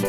Die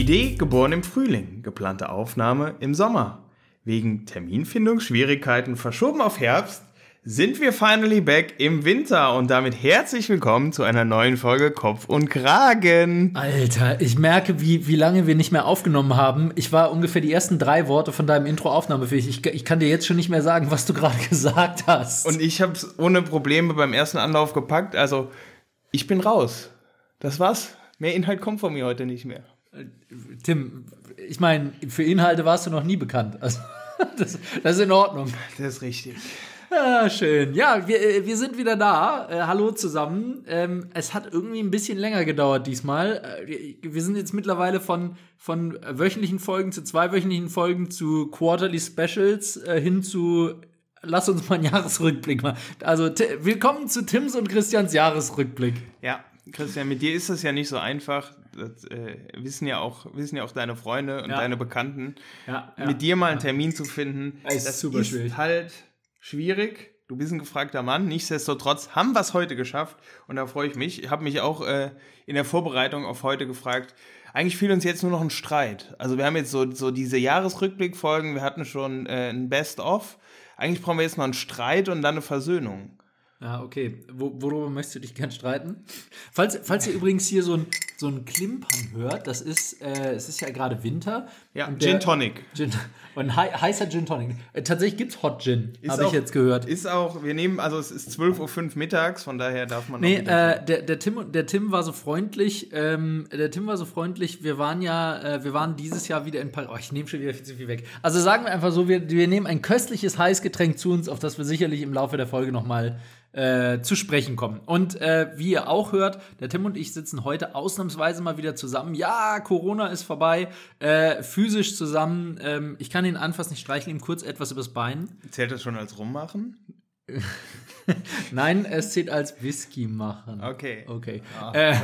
Idee geboren im Frühling, geplante Aufnahme im Sommer. Wegen Terminfindungsschwierigkeiten verschoben auf Herbst sind wir finally back im Winter und damit herzlich willkommen zu einer neuen Folge Kopf und Kragen. Alter, ich merke, wie, wie lange wir nicht mehr aufgenommen haben. Ich war ungefähr die ersten drei Worte von deinem Intro aufnahmefähig. Ich, ich kann dir jetzt schon nicht mehr sagen, was du gerade gesagt hast. Und ich habe es ohne Probleme beim ersten Anlauf gepackt. Also, ich bin raus. Das war's. Mehr Inhalt kommt von mir heute nicht mehr. Tim, ich meine, für Inhalte warst du noch nie bekannt. Also, das, das ist in Ordnung. Das ist richtig. Ah, schön. Ja, wir, äh, wir sind wieder da. Äh, hallo zusammen. Ähm, es hat irgendwie ein bisschen länger gedauert diesmal. Äh, wir sind jetzt mittlerweile von, von wöchentlichen Folgen zu zweiwöchentlichen Folgen zu Quarterly Specials äh, hin zu Lass uns mal einen Jahresrückblick machen. Also, willkommen zu Tims und Christians Jahresrückblick. Ja, Christian, mit dir ist das ja nicht so einfach. Das äh, wissen, ja auch, wissen ja auch deine Freunde und Ja. deine Bekannten. Ja, ja. mit dir mal einen Termin zu finden, Es ist das super ist schwierig. halt schwierig. Du bist ein gefragter Mann. Nichtsdestotrotz haben wir es heute geschafft und da freue ich mich. Ich habe mich auch äh, in der Vorbereitung auf heute gefragt. Eigentlich fehlt uns jetzt nur noch ein Streit. Also wir haben jetzt so, so diese Jahresrückblickfolgen, wir hatten schon äh, ein Best-of. Eigentlich brauchen wir jetzt noch einen Streit und dann eine Versöhnung. Ja, okay. Wo, worüber möchtest du dich gern streiten? Falls, falls ihr übrigens hier so ein, so ein Klimpern hört, das ist, äh, es ist ja gerade Winter. Ja, Und Gin der- Tonic. Gin, und hei heißer Gin Tonic. Äh, tatsächlich gibt's Hot Gin, habe ich jetzt gehört. Ist auch, wir nehmen, also es ist 12.05 Uhr mittags, von daher darf man Nee, äh, der, der, Tim, der Tim war so freundlich, ähm, der Tim war so freundlich, wir waren ja, äh, wir waren dieses Jahr wieder in Paris. Oh, ich nehme schon wieder viel zu viel weg. Also sagen wir einfach so, wir, wir nehmen ein köstliches Heißgetränk zu uns, auf das wir sicherlich im Laufe der Folge nochmal äh, zu sprechen kommen. Und äh, wie ihr auch hört, der Tim und ich sitzen heute ausnahmsweise mal wieder zusammen. Ja, Corona ist vorbei, äh, physisch zusammen. Ähm, ich kann ihn anfassen, ich streichle ihm kurz etwas übers Bein. Zählt das schon als rummachen? Nein, es zählt als Whisky machen. Okay. Okay. Äh,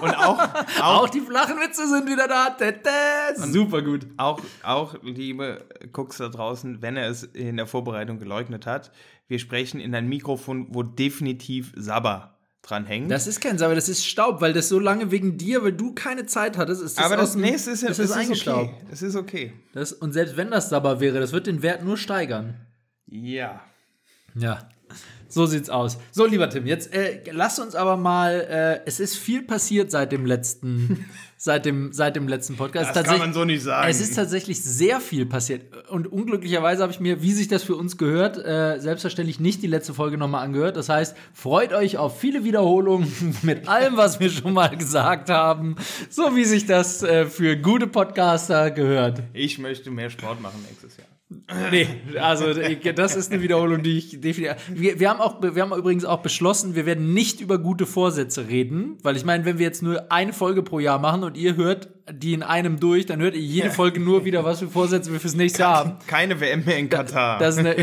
und auch, auch, Auch die flachen Witze sind wieder da. Tete. Super gut. auch, auch, liebe Cooks da draußen, wenn er es in der Vorbereitung geleugnet hat, wir sprechen in ein Mikrofon, wo definitiv Sabber dran hängt. Das ist kein Sauber, das ist Staub, weil das so lange wegen dir, weil du keine Zeit hattest, ist das Aber das dem- nächste ist ja ist ist eingestaubt. okay. Es ist okay. Das, und selbst wenn das Sabber wäre, das wird den Wert nur steigern. Ja. Ja. So sieht's aus. So, lieber Tim, jetzt äh, lass uns aber mal. Äh, es ist viel passiert seit dem letzten, seit dem, seit dem letzten Podcast. Das kann man so nicht sagen. Es ist tatsächlich sehr viel passiert. Und unglücklicherweise habe ich mir, wie sich das für uns gehört, äh, selbstverständlich nicht die letzte Folge nochmal angehört. Das heißt, freut euch auf viele Wiederholungen mit allem, was wir schon mal gesagt haben. So wie sich das äh, für gute Podcaster gehört. ich möchte mehr Sport machen nächstes Jahr. Nee, also das ist eine Wiederholung, die ich definitiv. Wir, wir, haben auch, wir haben übrigens auch beschlossen, wir werden nicht über gute Vorsätze reden, weil ich meine, wenn wir jetzt nur eine Folge pro Jahr machen und ihr hört die in einem durch, dann hört ihr jede Folge nur wieder, was für Vorsätze wir fürs nächste Jahr haben. Keine WM mehr in Katar. Das ist eine,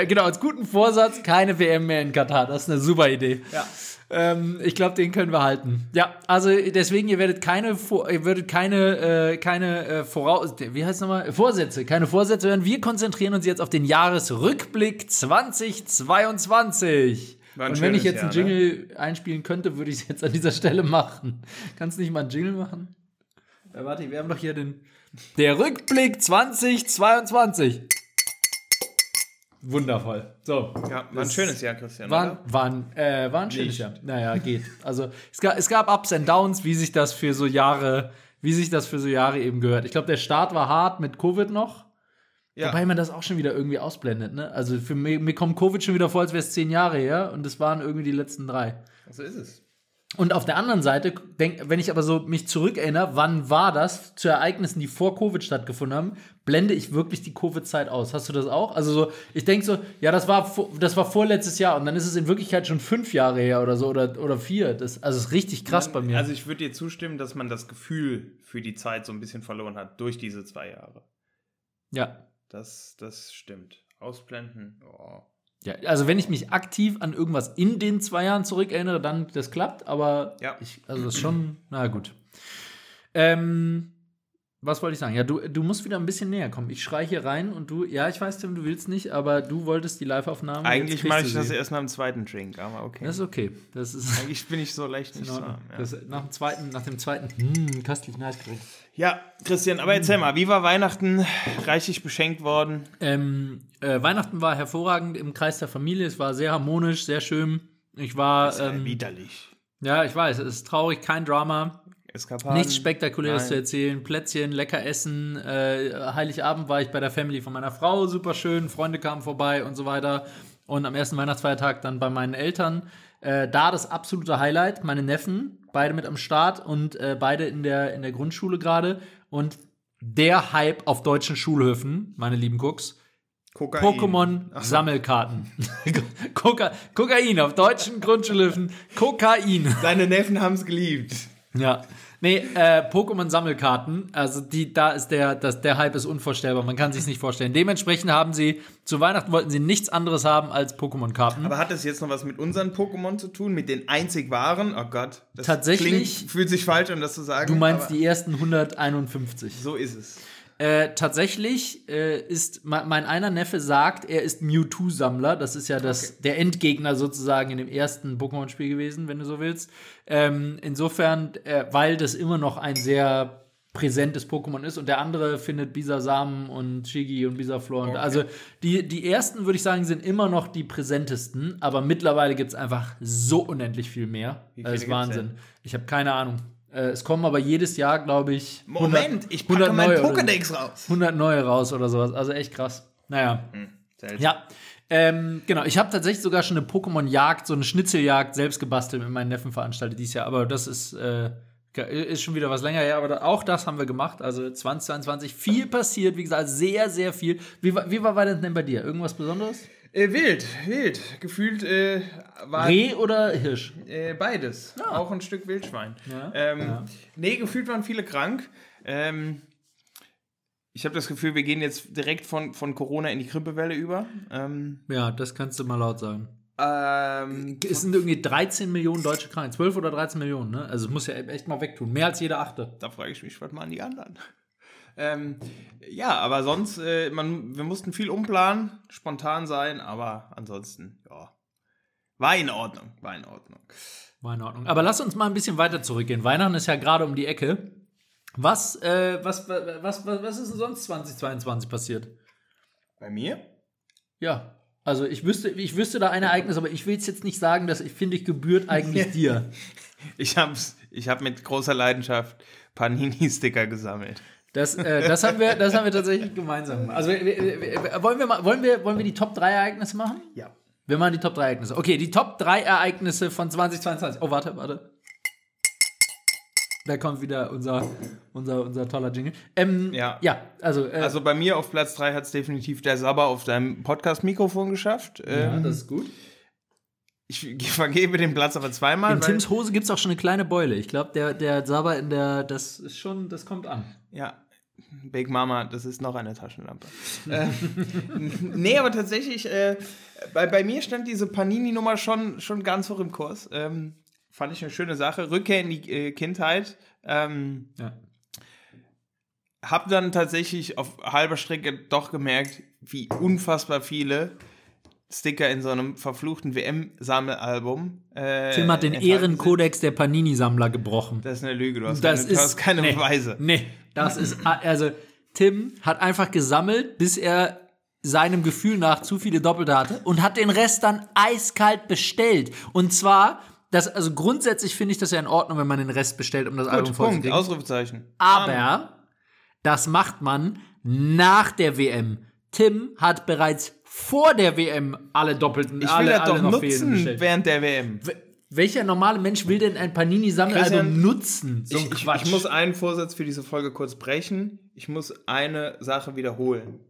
genau, als guten Vorsatz keine WM mehr in Katar. Das ist eine super Idee. Ja. Ähm, ich glaube, den können wir halten. Ja, also deswegen, ihr werdet keine, ihr werdet keine, äh, keine äh, Voraus, wie heißt nochmal? Vorsätze, keine Vorsätze hören. Wir konzentrieren uns jetzt auf den Jahresrückblick 2022. War ein Und wenn ich jetzt einen Jahr, ne? Jingle einspielen könnte, würde ich es jetzt an dieser Stelle machen. Kannst du nicht mal einen Jingle machen? Ja, warte, wir haben doch hier den. Der Rückblick 2022. Wundervoll. So. ja, war ein schönes Jahr, Christian. War, war, ein, äh, war ein schönes Nicht. Jahr. Naja, geht. Also es gab, es gab Ups and Downs, wie sich das für so Jahre, wie sich das für so Jahre eben gehört. Ich glaube, der Start war hart mit Covid noch. Ja. Wobei man das auch schon wieder irgendwie ausblendet, ne? Also für mich, mir kommt Covid schon wieder vor, als wäre es zehn Jahre her und es waren irgendwie die letzten drei. So ist es. Und auf der anderen Seite, denk, wenn ich aber so mich zurückerinnere, wann war das zu Ereignissen, die vor Covid stattgefunden haben, blende ich wirklich die Covid-Zeit aus. Hast du das auch? Also so, ich denke so, ja, das war, das war vorletztes Jahr und dann ist es in Wirklichkeit schon fünf Jahre her oder so oder, oder vier. Das, also es ist richtig krass bei mir. Also ich würde dir zustimmen, dass man das Gefühl für die Zeit so ein bisschen verloren hat durch diese zwei Jahre. ja. Das, das stimmt. Ausblenden. Oh. Ja, also wenn ich mich aktiv an irgendwas in den zwei Jahren zurückerinnere, dann das klappt, aber Ja. ich, also das ist schon, na gut. Ähm, was wollte ich sagen? Ja, du, du musst wieder ein bisschen näher kommen. Ich schreie hier rein und du, ja, ich weiß, Tim, du willst nicht, aber du wolltest die Live-Aufnahme. Eigentlich mache ich das sie. erst nach dem zweiten Drink, aber okay. Das ist okay. Das ist Eigentlich bin ich so leicht nicht. Ordnung. Ja. Das, nach dem zweiten, nach dem zweiten, hm, köstlichen Eiscreme. ja, Christian, aber erzähl mal, wie war Weihnachten reichlich beschenkt worden? Ähm, äh, Weihnachten war hervorragend im Kreis der Familie. Es war sehr harmonisch, sehr schön. Ich war, Das ist ja ähm, widerlich. ja, ich weiß, es ist traurig, kein Drama. Eskapaden. Nichts Spektakuläres Nein. zu erzählen. Plätzchen, lecker essen. Äh, Heiligabend war ich bei der Family von meiner Frau, super schön. Freunde kamen vorbei und so weiter. Und am ersten Weihnachtsfeiertag dann bei meinen Eltern. Äh, da das absolute Highlight. Meine Neffen, beide mit am Start und äh, beide in der, in der Grundschule gerade. Und der Hype auf deutschen Schulhöfen, meine lieben Cooks. Pokémon-Sammelkarten. Koka Kokain auf deutschen Grundschulhöfen. Kokain. Seine Neffen haben es geliebt. Ja. Nee, äh, Pokémon-Sammelkarten, also die, da ist der, das, der Hype ist unvorstellbar, man kann sich nicht vorstellen. Dementsprechend haben sie, zu Weihnachten wollten sie nichts anderes haben als Pokémon-Karten. Aber hat das jetzt noch was mit unseren Pokémon zu tun? Mit den einzig wahren? Oh Gott. Das Tatsächlich- Klingt, fühlt sich falsch an, das zu sagen. Du meinst die ersten 151. So ist es. Äh, tatsächlich äh, ist me- mein einer Neffe sagt, er ist Mewtwo-Sammler. Das ist ja das, der Endgegner sozusagen in dem ersten Pokémon-Spiel gewesen, wenn du so willst. Ähm, insofern, äh, weil das immer noch ein sehr präsentes Pokémon ist und der andere findet Bisasam und Shigi und Bisaflor. Und Okay. Also die, die ersten, würde ich sagen, sind immer noch die präsentesten, aber mittlerweile gibt es einfach so unendlich viel mehr. Das ist Wahnsinn. Ich habe keine Ahnung. Äh, es kommen aber jedes Jahr, glaube ich, Moment, ich 100 packe meinen neue oder so. Pokédex raus. 100 neue raus oder sowas. Also echt krass. Naja. Seltsam. Ja. Ähm, genau, ich habe tatsächlich sogar schon eine Pokémon-Jagd, so eine Schnitzeljagd selbst gebastelt mit meinen Neffen veranstaltet dieses Jahr. Aber das ist, äh, ist schon wieder was länger her. Aber da, auch das haben wir gemacht. Also 2022 viel passiert. Wie gesagt, sehr, sehr viel. Wie, war- wie war Weihnachten denn bei dir? Irgendwas Besonderes? Äh, wild, wild. Gefühlt äh, war Reh oder Hirsch? äh, beides. Auch ein Stück Wildschwein. Ja, Ähm, ja. Nee, gefühlt waren viele krank. Ähm, ich habe das Gefühl, wir gehen jetzt direkt von, von Corona in die Grippewelle über. Ähm, Ja, das kannst du mal laut sagen. ähm, Es sind irgendwie 13 Millionen Deutsche krank. 12 oder 13 Millionen, ne? Also es muss ja echt mal wegtun. Mehr als jeder achte. da frage ich mich, was machen die anderen? Ähm, ja, aber sonst, äh, man, wir mussten viel umplanen, spontan sein, aber ansonsten, ja, war in Ordnung, war in Ordnung. War in Ordnung. Aber lass uns mal ein bisschen weiter zurückgehen. Weihnachten ist ja gerade um die Ecke. Was, äh, was, was, was, was ist denn sonst 2022 passiert? Bei mir? Ja. Also ich wüsste, ich wüsste da ein Ereignis, aber ich will es jetzt nicht sagen, dass ich finde, ich gebührt eigentlich dir. Ich habe ich hab mit großer Leidenschaft Panini-Sticker gesammelt. Das, äh, das, haben wir, das haben wir tatsächlich gemeinsam. Also wir, wir, wir, wollen, wir mal, wollen, wir, wollen wir die Top 3 Ereignisse machen? Ja. Wir machen die Top 3 Ereignisse. Okay, die Top 3 Ereignisse von 2022. Oh, warte, warte. Da kommt wieder unser, unser, unser toller Jingle. Ähm, Ja. Ja, also, äh, Also bei mir auf Platz 3 hat es definitiv der Sabber auf deinem Podcast-Mikrofon geschafft. ja, Ähm, das ist gut. ich vergebe den Platz aber zweimal. In Tims Hose gibt es auch schon eine kleine Beule. Ich glaube, der, der Saber in der, das ist schon, das kommt an. Ja, Big Mama, das ist noch eine Taschenlampe. äh, nee, aber tatsächlich, äh, bei, bei mir stand diese Panini-Nummer schon, schon ganz hoch im Kurs. Ähm, fand ich eine schöne Sache. Rückkehr in die äh, Kindheit. Ähm, Ja. hab dann tatsächlich auf halber Strecke doch gemerkt, wie unfassbar viele Sticker in so einem verfluchten WM-Sammelalbum. Äh, Tim hat den Ehrenkodex der Panini-Sammler gebrochen. Das ist eine Lüge, du hast Das keine, hast keine nee, Beweise. Nee, das ist, also Tim hat einfach gesammelt, bis er seinem Gefühl nach zu viele Doppelte hatte und hat den Rest dann eiskalt bestellt. Und zwar, das, also grundsätzlich finde ich das ja in Ordnung, wenn man den Rest bestellt, um das Album Gut, Punkt, vollzukriegen. Ausrufezeichen. Aber das macht man nach der WM. Tim hat bereits vor der WM alle Doppelten, Ich will alle, das doch nutzen während der WM. Welcher normale Mensch will denn ein Panini-Sammelalbum Christian, nutzen? So Ich, ich, ich muss einen Vorsatz für diese Folge kurz brechen. Ich muss eine Sache wiederholen.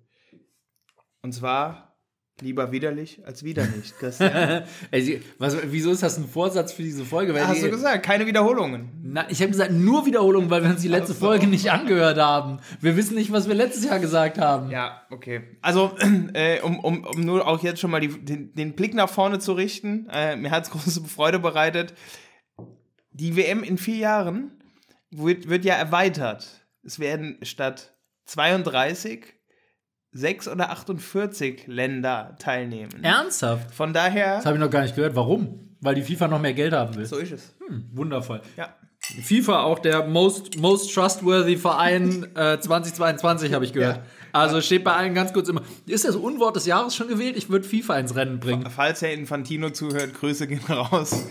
Und zwar, Lieber widerlich als wieder nicht, Christian. Ey, was, wieso ist das ein Vorsatz für diese Folge? Weil Hast die, du gesagt, keine Wiederholungen. Na, ich habe gesagt, nur Wiederholung, weil wir uns die letzte Folge nicht angehört haben. Wir wissen nicht, was wir letztes Jahr gesagt haben. Ja, okay. Also, äh, um, um, um nur auch jetzt schon mal die, den, den Blick nach vorne zu richten, äh, mir hat es große Freude bereitet. Die WM in vier Jahren wird, wird ja erweitert. Es werden statt 32 6 oder 48 Länder teilnehmen. Ernsthaft? Von daher. Das habe ich noch gar nicht gehört. Warum? Weil die FIFA noch mehr Geld haben will. So ist es. Hm, wundervoll. Ja. FIFA auch der most, most trustworthy Verein äh, 2022, habe ich gehört. Ja. Also steht bei allen ganz kurz immer. Ist das Unwort des Jahres schon gewählt? Ich würde FIFA ins Rennen bringen. Falls Herr Infantino zuhört, Grüße gehen raus.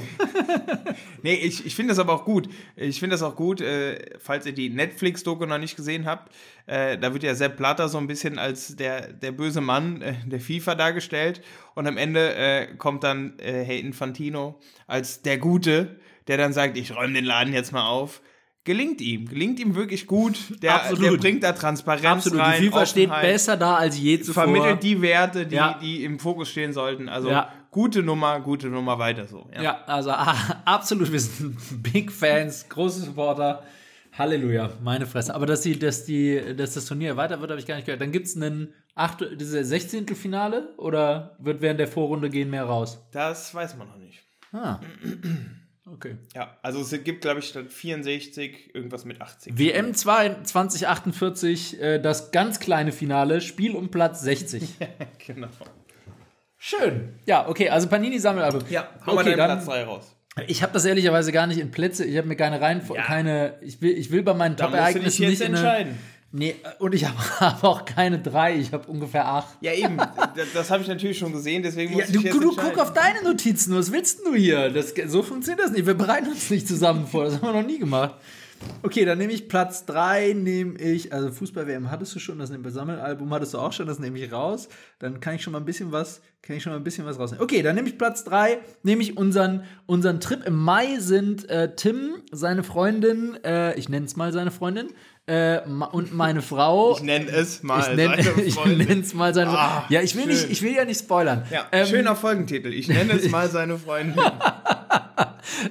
nee, ich, ich finde das aber auch gut. Ich finde das auch gut, äh, falls ihr die Netflix-Doku noch nicht gesehen habt. Äh, da wird ja Sepp Blatter so ein bisschen als der, der böse Mann äh, der FIFA dargestellt. Und am Ende äh, kommt dann äh, Herr Infantino als der Gute, der dann sagt, ich räume den Laden jetzt mal auf. Gelingt ihm, gelingt ihm wirklich gut. Der, Absolut. der bringt da Transparenz Absolut. rein. Die FIFA steht besser da als je zuvor. Vermittelt die Werte, die, Ja. die im Fokus stehen sollten. Also Ja. gute Nummer, gute Nummer weiter so. Ja. Ja, also ah, absolut, wir sind Big Fans, große Supporter. Halleluja, meine Fresse. Aber dass, die, dass, die, dass das Turnier weiter wird, habe ich gar nicht gehört. Dann gibt es einen 8, diese 16. Finale oder wird während der Vorrunde gehen mehr raus? Das weiß man noch nicht. Ah. Okay. Ja, also es gibt, glaube ich, statt 64 irgendwas mit 80. WM 2 2048, äh, das ganz kleine Finale, Spiel um Platz 60. genau. Schön. Ja, okay, also Panini-Sammelalbum. Ja, hau mal okay, deinen dann, Platz 3 raus. Ich habe das ehrlicherweise gar nicht in Plätze. Ich habe mir keine rein, Ja. keine. Ich will, ich will bei meinen Top-Ereignissen jetzt nicht in eine, entscheiden. Nee, und ich habe hab auch keine drei. Ich habe ungefähr acht. Ja, eben. das habe ich natürlich schon gesehen, deswegen muss Ja, ich du, jetzt du guck auf deine Notizen. Was willst denn du hier? Das, so funktioniert das nicht. Wir bereiten uns nicht zusammen vor. Das haben wir noch nie gemacht. Okay, dann nehme ich Platz 3, nehme ich, also Fußball-WM hattest du schon, das Sammelalbum hattest du auch schon, das nehme ich raus. Dann kann ich schon mal ein bisschen was, kann ich schon mal ein bisschen was rausnehmen. Okay, dann nehme ich Platz 3, nehme ich unseren, unseren Trip im Mai sind äh, Tim, seine Freundin, äh, ich nenne es mal seine Freundin, äh, und meine Frau. Ich nenne es mal. Ich nenne Freundin. nenn's mal seine Ah, Ja, ich will, nicht, ich will ja nicht spoilern. Ja, Ähm, schöner Folgentitel. Ich nenne es mal seine Freundin.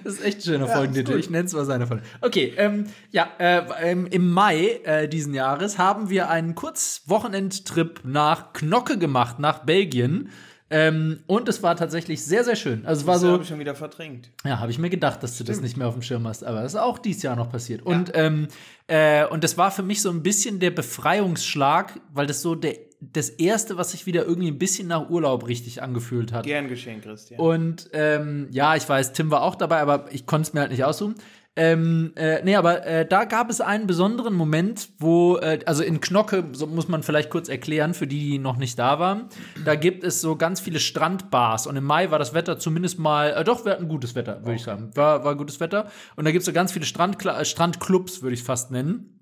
Das ist echt ein schöner Ja, Folgentitel. Ich nenne es mal seine Folge. Okay, ähm, ja, äh, ähm, im Mai äh, diesen Jahres haben wir einen Kurzwochenendtrip nach Knocke gemacht, nach Belgien. Ähm, und es war tatsächlich sehr, sehr schön. Also es war Das so, habe ich schon wieder verdrängt. ja, habe ich mir gedacht, dass du das nicht mehr auf dem Schirm hast, aber das ist auch dieses Jahr noch passiert. Und, ähm, äh, und das war für mich so ein bisschen der Befreiungsschlag, weil das so der, das erste, was sich wieder irgendwie ein bisschen nach Urlaub richtig angefühlt hat. Gern geschehen, Christian. Und ähm, ja, ich weiß, Tim war auch dabei, aber ich konnte es mir halt nicht aussuchen. Ähm, äh, nee, aber äh, da gab es einen besonderen Moment, wo, äh, also in Knocke, so muss man vielleicht kurz erklären, für die, die noch nicht da waren, da gibt es so ganz viele Strandbars und im Mai war das Wetter zumindest mal, äh, doch, wir hatten gutes Wetter, würde ich sagen. War, war gutes Wetter. Und da gibt es so ganz viele Strandkla äh, Strandclubs, würde ich fast nennen.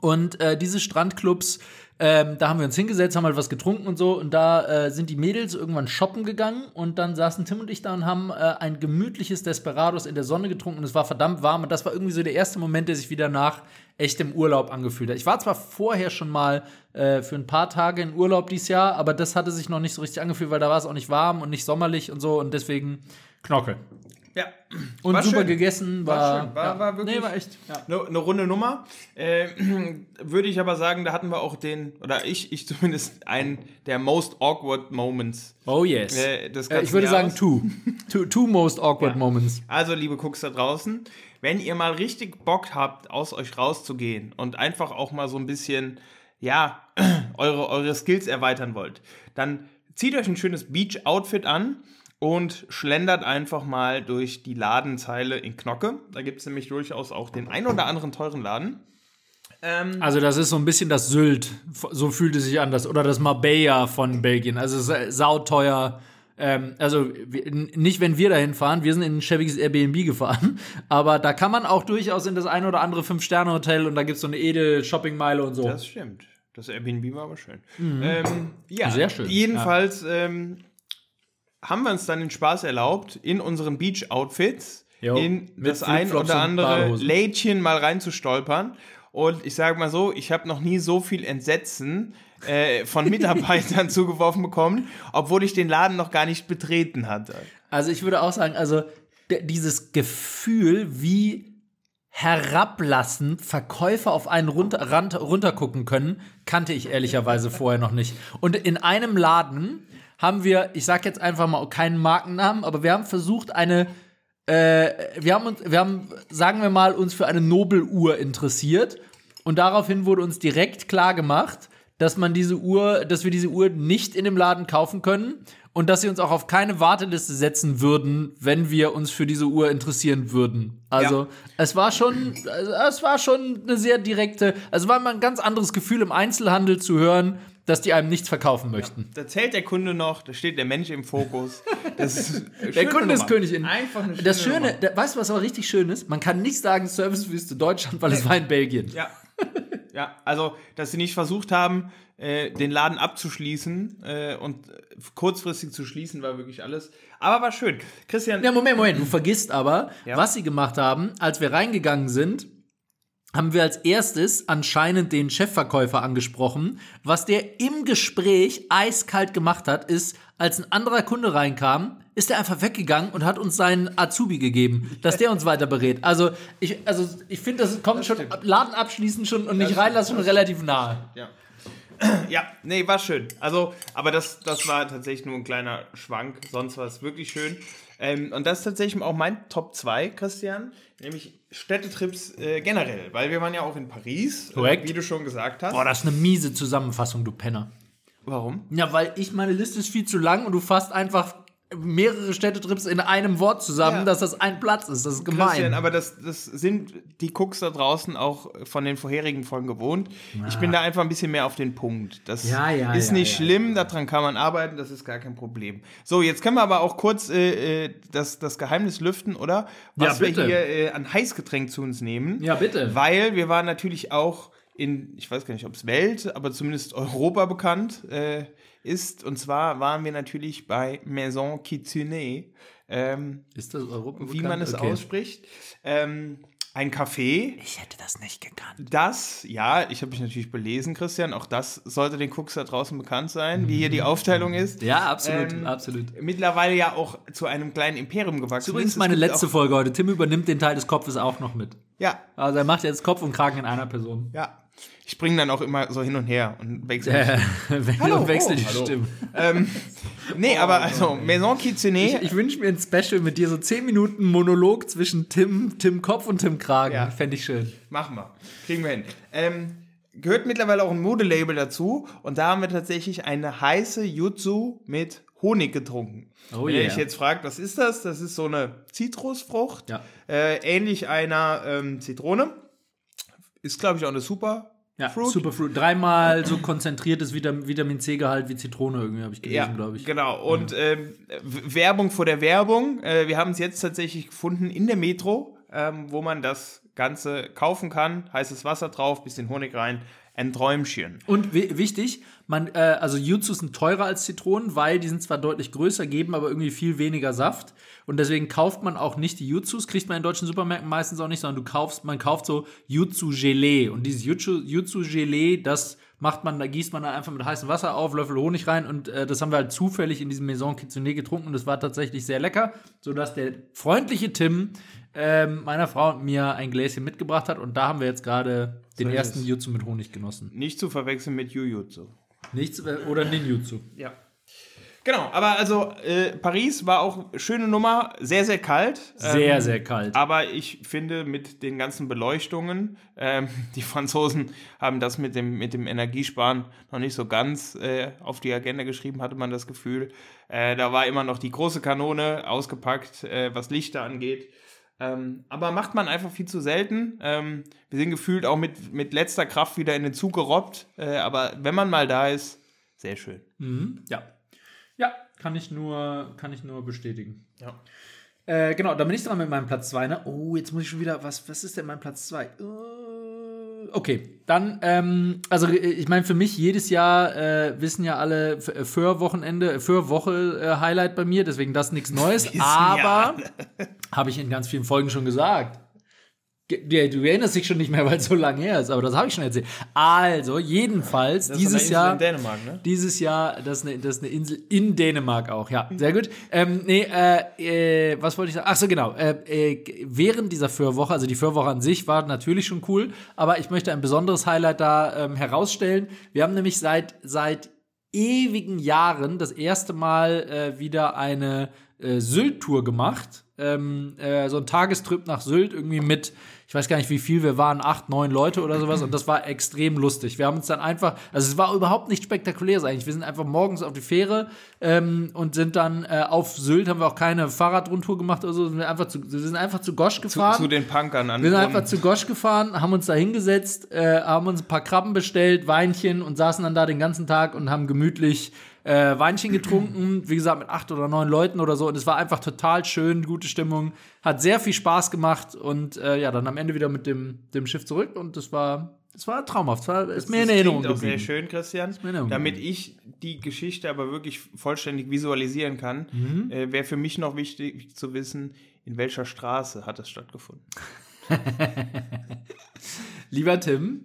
Und äh, diese Strandclubs, ähm, da haben wir uns hingesetzt, haben halt was getrunken und so. Und da äh, sind die Mädels irgendwann shoppen gegangen. Und dann saßen Tim und ich da und haben äh, ein gemütliches Desperados in der Sonne getrunken. Und es war verdammt warm. Und das war irgendwie so der erste Moment, der sich wieder nach echtem Urlaub angefühlt hat. Ich war zwar vorher schon mal äh, für ein paar Tage in Urlaub dieses Jahr, aber das hatte sich noch nicht so richtig angefühlt, weil da war es auch nicht warm und nicht sommerlich und so. Und deswegen Knocke. Ja. Und War super schön. gegessen. War War, schön. War- ja. war wirklich- Nee, war echt. Ja. Eine, eine runde Nummer. Äh, würde ich aber sagen, da hatten wir auch den, oder ich, ich zumindest, einen der most awkward Moments. Oh yes. Äh, des Äh, ich würde sagen Jahres. two. two. Two most awkward Ja. moments. Also, liebe Cooks da draußen, wenn ihr mal richtig Bock habt, aus euch rauszugehen und einfach auch mal so ein bisschen, ja, eure, eure Skills erweitern wollt, dann zieht euch ein schönes Beach-Outfit an und schlendert einfach mal durch die Ladenzeile in Knocke. Da gibt es nämlich durchaus auch den ein oder anderen teuren Laden. Ähm, Also das ist so ein bisschen das Sylt, so fühlt es sich an, das, oder das Marbella von Belgien. Also sa- sauteuer. Ähm, also nicht, wenn wir dahin fahren, wir sind in ein schäbiges Airbnb gefahren, aber da kann man auch durchaus in das ein oder andere Fünf-Sterne-Hotel und da gibt es so eine edel Shoppingmeile und so. Das stimmt. Das Airbnb war aber schön. Ähm, ja, Mhm. Sehr schön, Jedenfalls ähm, haben wir uns dann den Spaß erlaubt, in unseren Beach-Outfits Jo, in das ein oder andere. Lädchen mal reinzustolpern. Und ich sage mal so, ich habe noch nie so viel Entsetzen äh, von Mitarbeitern zugeworfen bekommen, obwohl ich den Laden noch gar nicht betreten hatte. Also ich würde auch sagen, also dieses Gefühl, wie herablassend Verkäufer auf einen runter, Rand, runtergucken können, kannte ich ehrlicherweise vorher noch nicht. Und in einem Laden haben wir, ich sag jetzt einfach mal keinen Markennamen, aber wir haben versucht, eine, äh, wir haben uns, wir haben, sagen wir mal, uns für eine Nobeluhr interessiert. Und daraufhin wurde uns direkt klar gemacht, dass man diese Uhr, dass wir diese Uhr nicht in dem Laden kaufen können und dass sie uns auch auf keine Warteliste setzen würden, wenn wir uns für diese Uhr interessieren würden. Also ja. es war schon, es war schon eine sehr direkte, also war mal ein ganz anderes Gefühl im Einzelhandel zu hören, dass die einem nichts verkaufen möchten. Ja, da zählt der Kunde noch, da steht der Mensch im Fokus. der Kunde Nummer. ist Königin. Einfach eine schöne Das Schöne, da, weißt du, was aber richtig schön ist? Man kann nicht sagen Servicewüste Deutschland, weil nee. es war in Belgien. Ja. ja, also, dass sie nicht versucht haben, äh, den Laden abzuschließen äh, und kurzfristig zu schließen, war wirklich alles. Aber war schön. Christian. Ja, Moment, Moment. Du vergisst aber, ja. was sie gemacht haben, als wir reingegangen sind, haben wir als erstes anscheinend den Chefverkäufer angesprochen. Was der im Gespräch eiskalt gemacht hat, ist, als ein anderer Kunde reinkam, ist er einfach weggegangen und hat uns seinen Azubi gegeben, dass der uns weiter berät. Also ich, also ich finde, das kommt das schon Laden abschließen schon und nicht reinlassen schon relativ nahe. Ja. Ja, nee, war schön. Also, aber das, das war tatsächlich nur ein kleiner Schwank. Sonst war es wirklich schön. Ähm, und das ist tatsächlich auch mein Top 2, Christian. Nämlich Städtetrips äh, generell. Weil wir waren ja auch in Paris, äh, wie du schon gesagt hast. Boah, das ist eine miese Zusammenfassung, du Penner. Warum? Ja, weil ich meine Liste ist viel zu lang und du fasst einfach mehrere Städtetrips in einem Wort zusammen, ja. dass das ein Platz ist. Das ist gemein. Christian, aber das, das sind die Cooks da draußen auch von den vorherigen Folgen gewohnt. Ja. Ich bin da einfach ein bisschen mehr auf den Punkt. Das ja, ist nicht schlimm, daran kann man arbeiten, das ist gar kein Problem. So, jetzt können wir aber auch kurz äh, äh das, das Geheimnis lüften, oder? Was wir hier äh, an Heißgetränk zu uns nehmen. Ja, bitte. Weil wir waren natürlich auch in, ich weiß gar nicht, ob es Welt, aber zumindest Europa bekannt. Äh, ist. Und zwar waren wir natürlich bei Maison Kitsune. Ähm, ist das Europa Wie man es okay. ausspricht. Ähm, ein Café. Ich hätte das nicht gekannt. Das, ja, ich habe mich natürlich belesen, Christian. Auch das sollte den Cooks da draußen bekannt sein, wie hier die Aufteilung ist. Ja, absolut, ähm, absolut. Mittlerweile ja auch zu einem kleinen Imperium gewachsen. Übrigens meine letzte Folge heute. Tim übernimmt den Teil des Kopfes auch noch mit. Ja. Also er macht jetzt Kopf und Kragen in einer Person. Ja. Ich springe dann auch immer so hin und her und wechsle äh, hallo, und wechsel oh, die hallo. Stimmen. Ähm, nee, aber also Maison Kitsune. Ich, ich wünsche mir ein Special mit dir, so 10 Minuten Monolog zwischen Tim, Tim Kopf und Tim Kragen. Ja. Fände ich schön. Machen wir. Kriegen wir hin. Ähm, gehört mittlerweile auch ein Modelabel dazu und da haben wir tatsächlich eine heiße Jutsu mit Honig getrunken. Oh Wenn yeah. ihr euch jetzt fragt, was ist das? Das ist so eine Zitrusfrucht, ja. äh, ähnlich einer ähm, Zitrone. Ist, glaube ich, auch eine super ja, Fruit. Superfruit. Dreimal so konzentriertes Vitamin C-Gehalt wie Zitrone irgendwie, habe ich gelesen, ja, glaube ich. Genau. Und ja. ähm, Werbung vor der Werbung. Äh, wir haben es jetzt tatsächlich gefunden in der Metro, ähm, wo man das Ganze kaufen kann. Heißes Wasser drauf, bisschen Honig rein. Ein Träumchen. Und wichtig, man, äh, also Jutsu sind teurer als Zitronen, weil die sind zwar deutlich größer, geben aber irgendwie viel weniger Saft. Und deswegen kauft man auch nicht die Jutsus, kriegt man in deutschen Supermärkten meistens auch nicht, sondern du kaufst, man kauft so Jutsu-Gelee. Und dieses Jutsu-Gelee, das macht man, da gießt man dann einfach mit heißem Wasser auf, Löffel Honig rein und äh, das haben wir halt zufällig in diesem Maison Kitsune getrunken und das war tatsächlich sehr lecker, sodass der freundliche Tim äh, meiner Frau und mir ein Gläschen mitgebracht hat und da haben wir jetzt gerade den so ersten Jutsu mit Honig genossen. Nicht zu verwechseln mit Jujutsu. Nichts oder Ninjutsu. Ja. Genau, aber also äh, Paris war auch schöne Nummer, sehr, sehr kalt. Sehr, ähm, sehr kalt. Aber ich finde, mit den ganzen Beleuchtungen, ähm, die Franzosen haben das mit dem, mit dem Energiesparen noch nicht so ganz äh, auf die Agenda geschrieben, hatte man das Gefühl. Äh, da war immer noch die große Kanone ausgepackt, äh, was Lichter angeht. Ähm, aber macht man einfach viel zu selten. Ähm, wir sind gefühlt auch mit, mit letzter Kraft wieder in den Zug gerobbt. Äh, aber wenn man mal da ist, sehr schön. Mhm, ja. Ja, kann ich nur, kann ich nur bestätigen. Ja. Äh, genau, da bin ich dran mit meinem Platz 2. Ne? Oh, jetzt muss ich schon wieder. Was, was ist denn mein Platz 2? Uh, okay, dann, ähm, also ich meine, für mich jedes Jahr äh, wissen ja alle äh, für Wochenende, für Woche äh, Highlight bei mir, deswegen das nichts Neues. aber habe ich in ganz vielen Folgen schon gesagt. Ge- Du erinnerst dich schon nicht mehr, weil es so lange her ist, aber das habe ich schon erzählt. Also, jedenfalls, dieses Jahr. in Dänemark, ne? Dieses Jahr, das ist, eine, das ist eine Insel in Dänemark auch, ja. Sehr gut. Ähm, nee, äh, äh, was wollte ich sagen? Ach so, genau. Äh, äh, während dieser Fürwoche, also die Fürwoche an sich war natürlich schon cool, aber ich möchte ein besonderes Highlight da ähm, herausstellen. Wir haben nämlich seit, seit ewigen Jahren das erste Mal äh, wieder eine äh, Sylt-Tour gemacht. Ähm, äh, so ein Tagestrip nach Sylt irgendwie mit, ich weiß gar nicht wie viel, wir waren acht, neun Leute oder sowas und das war extrem lustig. Wir haben uns dann einfach, also es war überhaupt nicht spektakulär eigentlich. Wir sind einfach morgens auf die Fähre ähm, und sind dann äh, auf Sylt, haben wir auch keine Fahrradrundtour gemacht oder so, sind wir einfach zu, wir sind einfach zu Gosch Zu, gefahren. zu den Punkern an Wir sind einfach zu Gosch gefahren, haben uns da hingesetzt, äh, haben uns ein paar Krabben bestellt, Weinchen und saßen dann da den ganzen Tag und haben gemütlich äh, Weinchen getrunken. Wie gesagt, mit acht oder neun Leuten oder so. Und es war einfach total schön, gute Stimmung. Hat sehr viel Spaß gemacht und äh, ja, dann am Ende wieder mit dem, dem Schiff zurück und das war, das war traumhaft. Das war, ist mir in Das Erinnerung klingt auch sehr geblieben. schön, Christian. mir in Erinnerung Damit ich die Geschichte aber wirklich vollständig visualisieren kann, Mhm. äh, wäre für mich noch wichtig zu wissen, in welcher Straße hat es stattgefunden. Lieber Tim,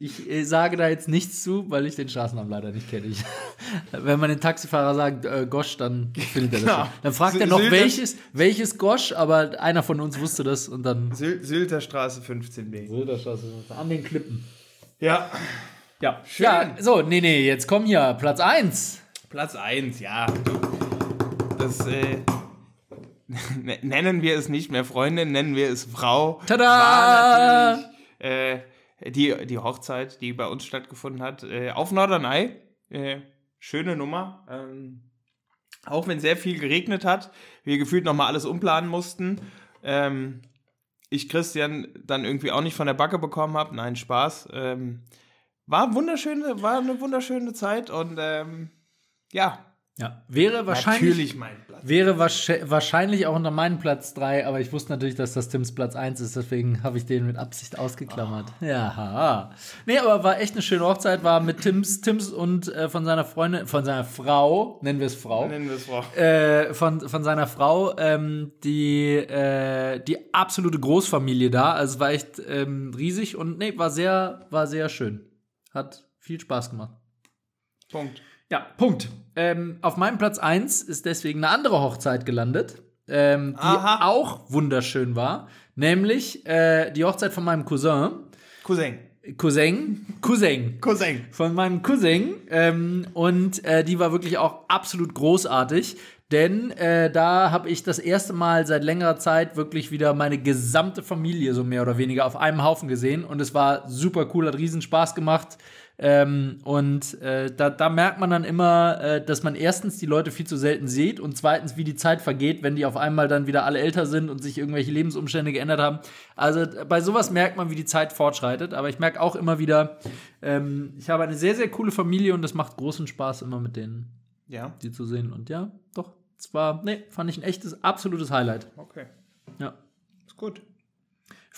ich äh, sage da jetzt nichts zu, weil ich den Straßennamen leider nicht kenne. Ich, wenn man den Taxifahrer sagt, äh, Gosch, dann findet er das Genau. schon. Dann fragt Sy- er noch, Sylt- welches, welches Gosch, aber einer von uns wusste das und dann. Syl Sylter Straße 15b. An den Klippen. Ja, Ja, Schön. ja, so, nee, nee, jetzt komm hier, Platz 1. Platz 1, ja. Das äh, nennen wir es nicht mehr Freundin, nennen wir es Frau. Tada! War natürlich äh, die, die Hochzeit, die bei uns stattgefunden hat, äh, auf Norderney. Äh, schöne Nummer. Ähm, auch wenn sehr viel geregnet hat, wir gefühlt nochmal alles umplanen mussten. Ähm, ich Christian dann irgendwie auch nicht von der Backe bekommen habe. Nein, Spaß. Ähm, war wunderschöne, war eine wunderschöne Zeit und ähm, ja, Ja, wäre wahrscheinlich. Wäre wahrsch- wahrscheinlich auch unter meinem Platz 3, aber ich wusste natürlich, dass das Tims Platz 1 ist, deswegen habe ich den mit Absicht ausgeklammert. Ja. Nee, aber war echt eine schöne Hochzeit, war mit Tims, Tims und äh, von seiner Freundin, von seiner Frau, nennen wir es Frau, Nennen wir es Frau. äh, von, von seiner Frau, ähm, die, äh, die absolute Großfamilie da. Also es war echt ähm, riesig und nee, war sehr, war sehr schön. Hat viel Spaß gemacht. Punkt. Ja, Punkt. Ähm, auf meinem Platz 1 ist deswegen eine andere Hochzeit gelandet, ähm, die Aha. auch wunderschön war. Nämlich äh, die Hochzeit von meinem Cousin. Cousin. Cousin. Cousin. Cousin. Von meinem Cousin. Ähm, und äh, die war wirklich auch absolut großartig. Denn äh, da habe ich das erste Mal seit längerer Zeit wirklich wieder meine gesamte Familie so mehr oder weniger auf einem Haufen gesehen. Und es war super cool, hat riesen Spaß gemacht. Ähm, und äh, da, da merkt man dann immer, äh, dass man erstens die Leute viel zu selten sieht und zweitens, wie die Zeit vergeht, wenn die auf einmal dann wieder alle älter sind und sich irgendwelche Lebensumstände geändert haben. Also bei sowas merkt man, wie die Zeit fortschreitet. Aber ich merke auch immer wieder, ähm, ich habe eine sehr, sehr coole Familie und es macht großen Spaß, immer mit denen Ja, die zu sehen. Und ja, doch, es war, nee, fand ich ein echtes, absolutes Highlight. okay. Ja. Ist gut.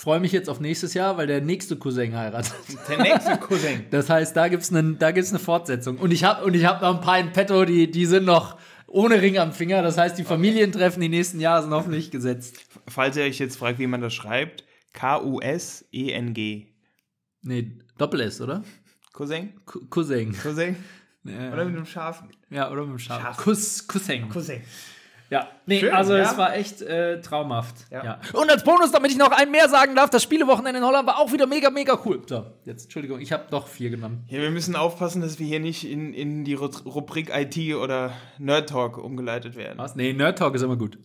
Ich freue mich jetzt auf nächstes Jahr, weil der nächste Cousin heiratet. Der nächste Cousin. Das heißt, da eine, da gibt's eine Fortsetzung. Und ich habe habe noch ein paar in petto, die, die sind noch ohne Ring am Finger. Das heißt, die Familientreffen die nächsten Jahre sind hoffentlich gesetzt. Falls ihr euch jetzt fragt, wie man das schreibt, K-U-S-E-N-G. Nee, Doppel S, oder? Cousin? Cou- Cousin. Cousin? Ja, Oder mit einem Schafen? ja, oder mit dem Schaf. Cousin. Cousin. Ja, nee, Schön, also ja. es war echt äh, traumhaft. Ja. Ja. Und als Bonus, damit ich noch einen mehr sagen darf, das Spielewochenende in Holland war auch wieder mega, mega cool. So, jetzt, Entschuldigung, ich habe doch vier genommen. Ja, wir müssen aufpassen, dass wir hier nicht in, in die Ru- Rubrik IT oder Nerd Talk umgeleitet werden. Was? Nee, Nerd Talk ist immer gut.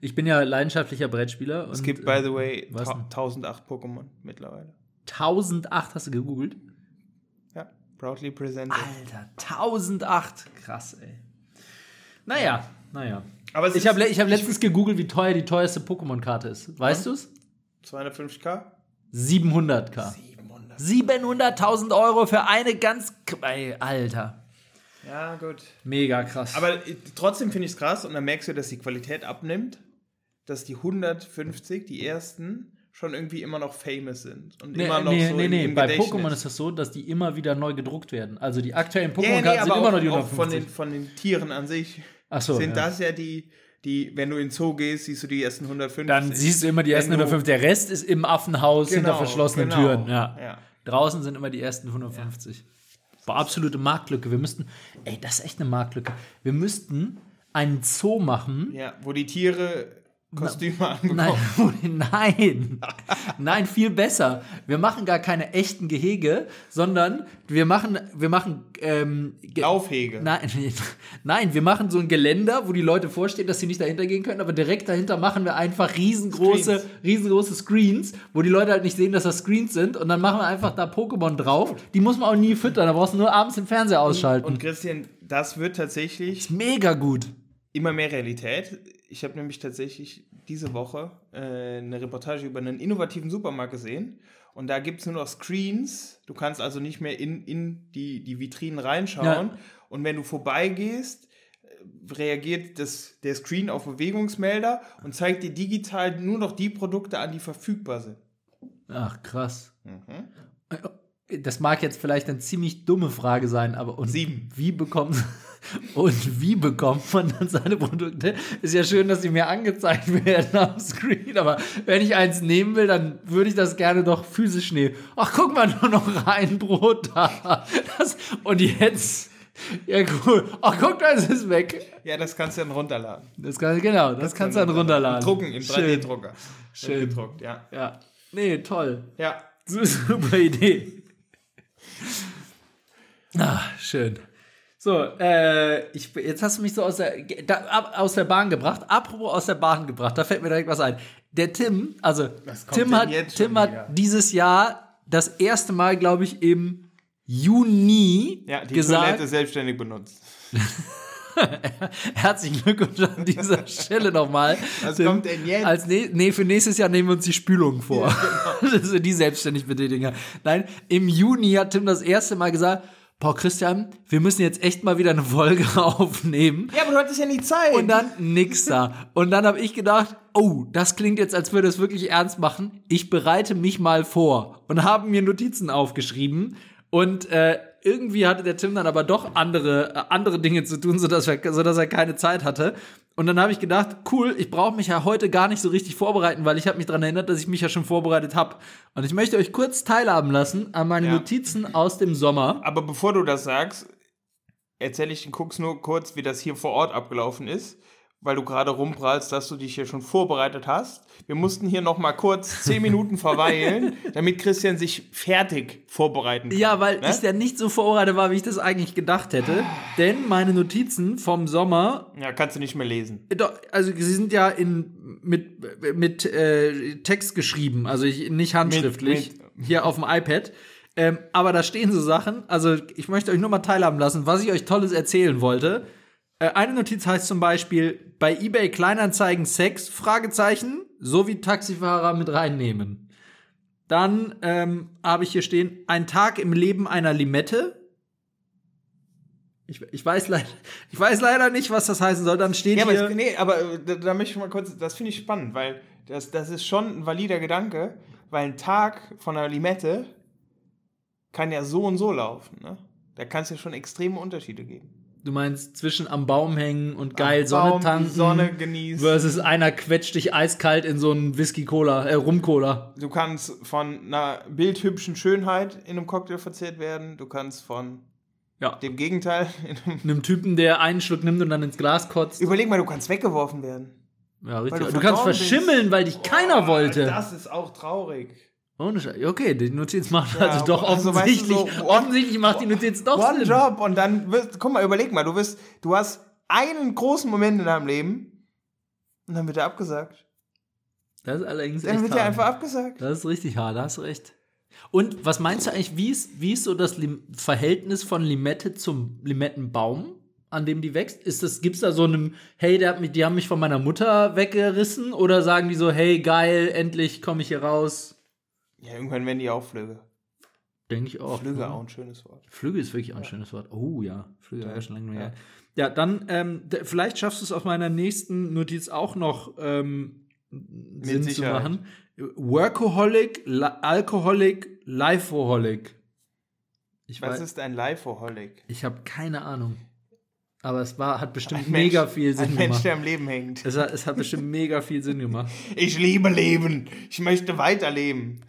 Ich bin ja leidenschaftlicher Brettspieler. Es gibt, by the way, was ta- denn? 1008 Pokémon mittlerweile. 1008 hast du gegoogelt? Ja, proudly presented. Alter, 1008. Krass, ey. Naja, naja. Aber Ich habe ich hab letztens gegoogelt, wie teuer die teuerste Pokémon-Karte ist. Weißt du es? 250k? 700k. 700. 700.000 Euro für eine ganz. Ey, Alter. Ja, gut. Mega krass. Aber äh, trotzdem finde ich es krass und dann merkst du, dass die Qualität abnimmt, dass die 150, die ersten, schon irgendwie immer noch famous sind. Und Nee, immer noch nee, so nee, im, nee. im Bei Gedächtnis. Pokémon ist das so, dass die immer wieder neu gedruckt werden. Also die aktuellen Pokémon-Karten nee, sind immer auch, noch die auch 150. von den, von den Tieren an sich Ach so, sind ja. das ja die, Die, wenn du in den Zoo gehst, siehst du die ersten 150. Dann siehst du immer die ersten Wenn du- 105. Der Rest ist im Affenhaus hinter Genau, verschlossenen genau. Türen. Ja. Ja. Draußen sind immer die ersten 150. Boah, absolute Marktlücke. Wir müssten, ey, das ist echt eine Marktlücke. Wir müssten einen Zoo machen. Ja, wo die Tiere Kostüme Nein, anbekommen. nein, nein, viel besser. Wir machen gar keine echten Gehege, sondern wir machen, wir machen, ähm, Ge- Laufhege. Nein, nein, wir machen so ein Geländer, wo die Leute vorstehen, dass sie nicht dahinter gehen können, aber direkt dahinter machen wir einfach riesengroße, Screens. riesengroße Screens, wo die Leute halt nicht sehen, dass das Screens sind und dann machen wir einfach da Pokémon drauf. Die muss man auch nie füttern, da brauchst du nur abends den Fernseher ausschalten. Und Christian, das wird tatsächlich Mega gut. immer mehr Realität. Ich habe nämlich tatsächlich diese Woche äh, eine Reportage über einen innovativen Supermarkt gesehen. Und da gibt es nur noch Screens. Du kannst also nicht mehr in, in die, die Vitrinen reinschauen. Ja. Und wenn du vorbeigehst, äh, reagiert das, der Screen auf Bewegungsmelder und zeigt dir digital nur noch die Produkte an, die verfügbar sind. Ach, krass. Mhm. Das mag jetzt vielleicht eine ziemlich dumme Frage sein, aber und Sieben. wie bekommt und wie bekommt man dann seine Produkte? Ist ja schön, dass sie mir angezeigt werden am Screen, aber wenn ich eins nehmen will, dann würde ich das gerne doch physisch nehmen. Ach, guck mal, nur noch ein Brot da. Das, und jetzt, ja cool. Ach, guck, das ist weg. Ja, das kannst du dann runterladen. Das kann, genau, das, kannst du dann runterladen. Drucken im Schön. 3D-Drucker. Schön. Gedruckt, ja. Ja, nee, toll. Ja. Super Idee. Ah, schön. So, äh, ich, jetzt hast du mich so aus der, da, ab, aus der Bahn gebracht. Apropos aus der Bahn gebracht, da fällt mir direkt was ein. Der Tim, also Tim hat, Tim hat dieses Jahr das erste Mal, glaube ich, im Juni Ja, die gesagt. Toilette selbstständig benutzt. Herzlichen Glückwunsch an dieser Stelle nochmal. Was Tim, kommt denn jetzt? Als ne nee, für nächstes Jahr nehmen wir uns die Spülung vor. das sind die selbstständig Betätiger. Nein, im Juni hat Tim das erste Mal gesagt, Boah, Christian, wir müssen jetzt echt mal wieder eine Folge aufnehmen. Ja, aber du hattest ja nie Zeit. Und dann nix da. Und dann habe ich gedacht, oh, das klingt jetzt, als würde es wirklich ernst machen. Ich bereite mich mal vor und habe mir Notizen aufgeschrieben. Und äh, irgendwie hatte der Tim dann aber doch andere, äh, andere Dinge zu tun, sodass, wir, sodass er keine Zeit hatte. Und dann habe ich gedacht, cool, ich brauche mich ja heute gar nicht so richtig vorbereiten, weil ich habe mich daran erinnert, dass ich mich ja schon vorbereitet habe. Und ich möchte euch kurz teilhaben lassen an meine Ja. Notizen aus dem Sommer. Aber bevor du das sagst, erzähle ich den Cooks nur kurz, wie das hier vor Ort abgelaufen ist, weil du gerade rumprallst, dass du dich hier schon vorbereitet hast. Wir mussten hier noch mal kurz zehn Minuten verweilen, damit Christian sich fertig vorbereiten kann. Ja, weil Ne? ich ja nicht so vorbereitet war, wie ich das eigentlich gedacht hätte. Denn meine Notizen vom Sommer, Ja, kannst du nicht mehr lesen. doch, also sie sind ja in, mit, mit äh, Text geschrieben, also ich, nicht handschriftlich, hier auf dem iPad. Ähm, aber da stehen so Sachen, also ich möchte euch nur mal teilhaben lassen, was ich euch Tolles erzählen wollte. Äh, eine Notiz heißt zum Beispiel, bei eBay Kleinanzeigen Sex, Fragezeichen, sowie Taxifahrer mit reinnehmen. Dann ähm, habe ich hier stehen, ein Tag im Leben einer Limette. Ich, ich, weiß leider, ich weiß leider nicht, was das heißen soll. Dann steht Ja, aber, hier. es, nee, aber äh, da, da möchte ich mal kurz, das finde ich spannend, weil das, das ist schon ein valider Gedanke, weil ein Tag von einer Limette kann ja so und so laufen. Ne? Da kann es ja schon extreme Unterschiede geben. Du meinst zwischen am Baum hängen und geil Am Sonne Baum tanken Sonne genießen. versus einer quetscht dich eiskalt in so einen Whisky-Cola, äh, Rum-Cola. Du kannst von einer bildhübschen Schönheit in einem Cocktail verzehrt werden. Du kannst von Ja. dem Gegenteil. In einem Einem Typen, der einen Schluck nimmt und dann ins Glas kotzt. Überleg mal, du kannst weggeworfen werden. Ja, richtig. du Du, kannst verdorben bist. verschimmeln, weil dich keiner Oh, wollte. Das ist auch traurig. Ohne Scheiß. Okay, die Notiz macht Ja, also doch also weißt du, offensichtlich. so, offensichtlich macht die Notiz doch One Sinn. Job und dann wirst, guck mal, überleg mal, du wirst, du hast einen großen Moment in deinem Leben und dann wird er abgesagt. Das ist allerdings Dann wird er einfach abgesagt. Das ist richtig hart, da hast recht. Und was meinst du eigentlich, wie ist, wie ist so das Lim Verhältnis von Limette zum Limettenbaum, an dem die wächst? Ist das, gibt's da so einem, hey, der hat mich, die haben mich von meiner Mutter weggerissen? Oder sagen die so, hey, geil, endlich komme ich hier raus? Ja, irgendwann werden die auch Flügge. Denke ich auch. Flügge ne? auch ein schönes Wort. Flügge ist wirklich auch ein schönes Wort. Oh ja, Flügge ja, schon lange nicht Ja. mehr. Ja, dann, ähm, vielleicht schaffst du es auf meiner nächsten Notiz auch noch ähm, Sinn zu Sicherheit. machen. Workaholic, La Alcoholic, Lifeaholic. Ich Was weiß, ist ein Lifoholic? ich habe keine Ahnung. Aber es war, hat bestimmt Ein Mensch- mega viel Sinn Ein Mensch, gemacht. der am Leben hängt. Es hat, es hat bestimmt mega viel Sinn gemacht. Ich liebe Leben. Ich möchte weiterleben.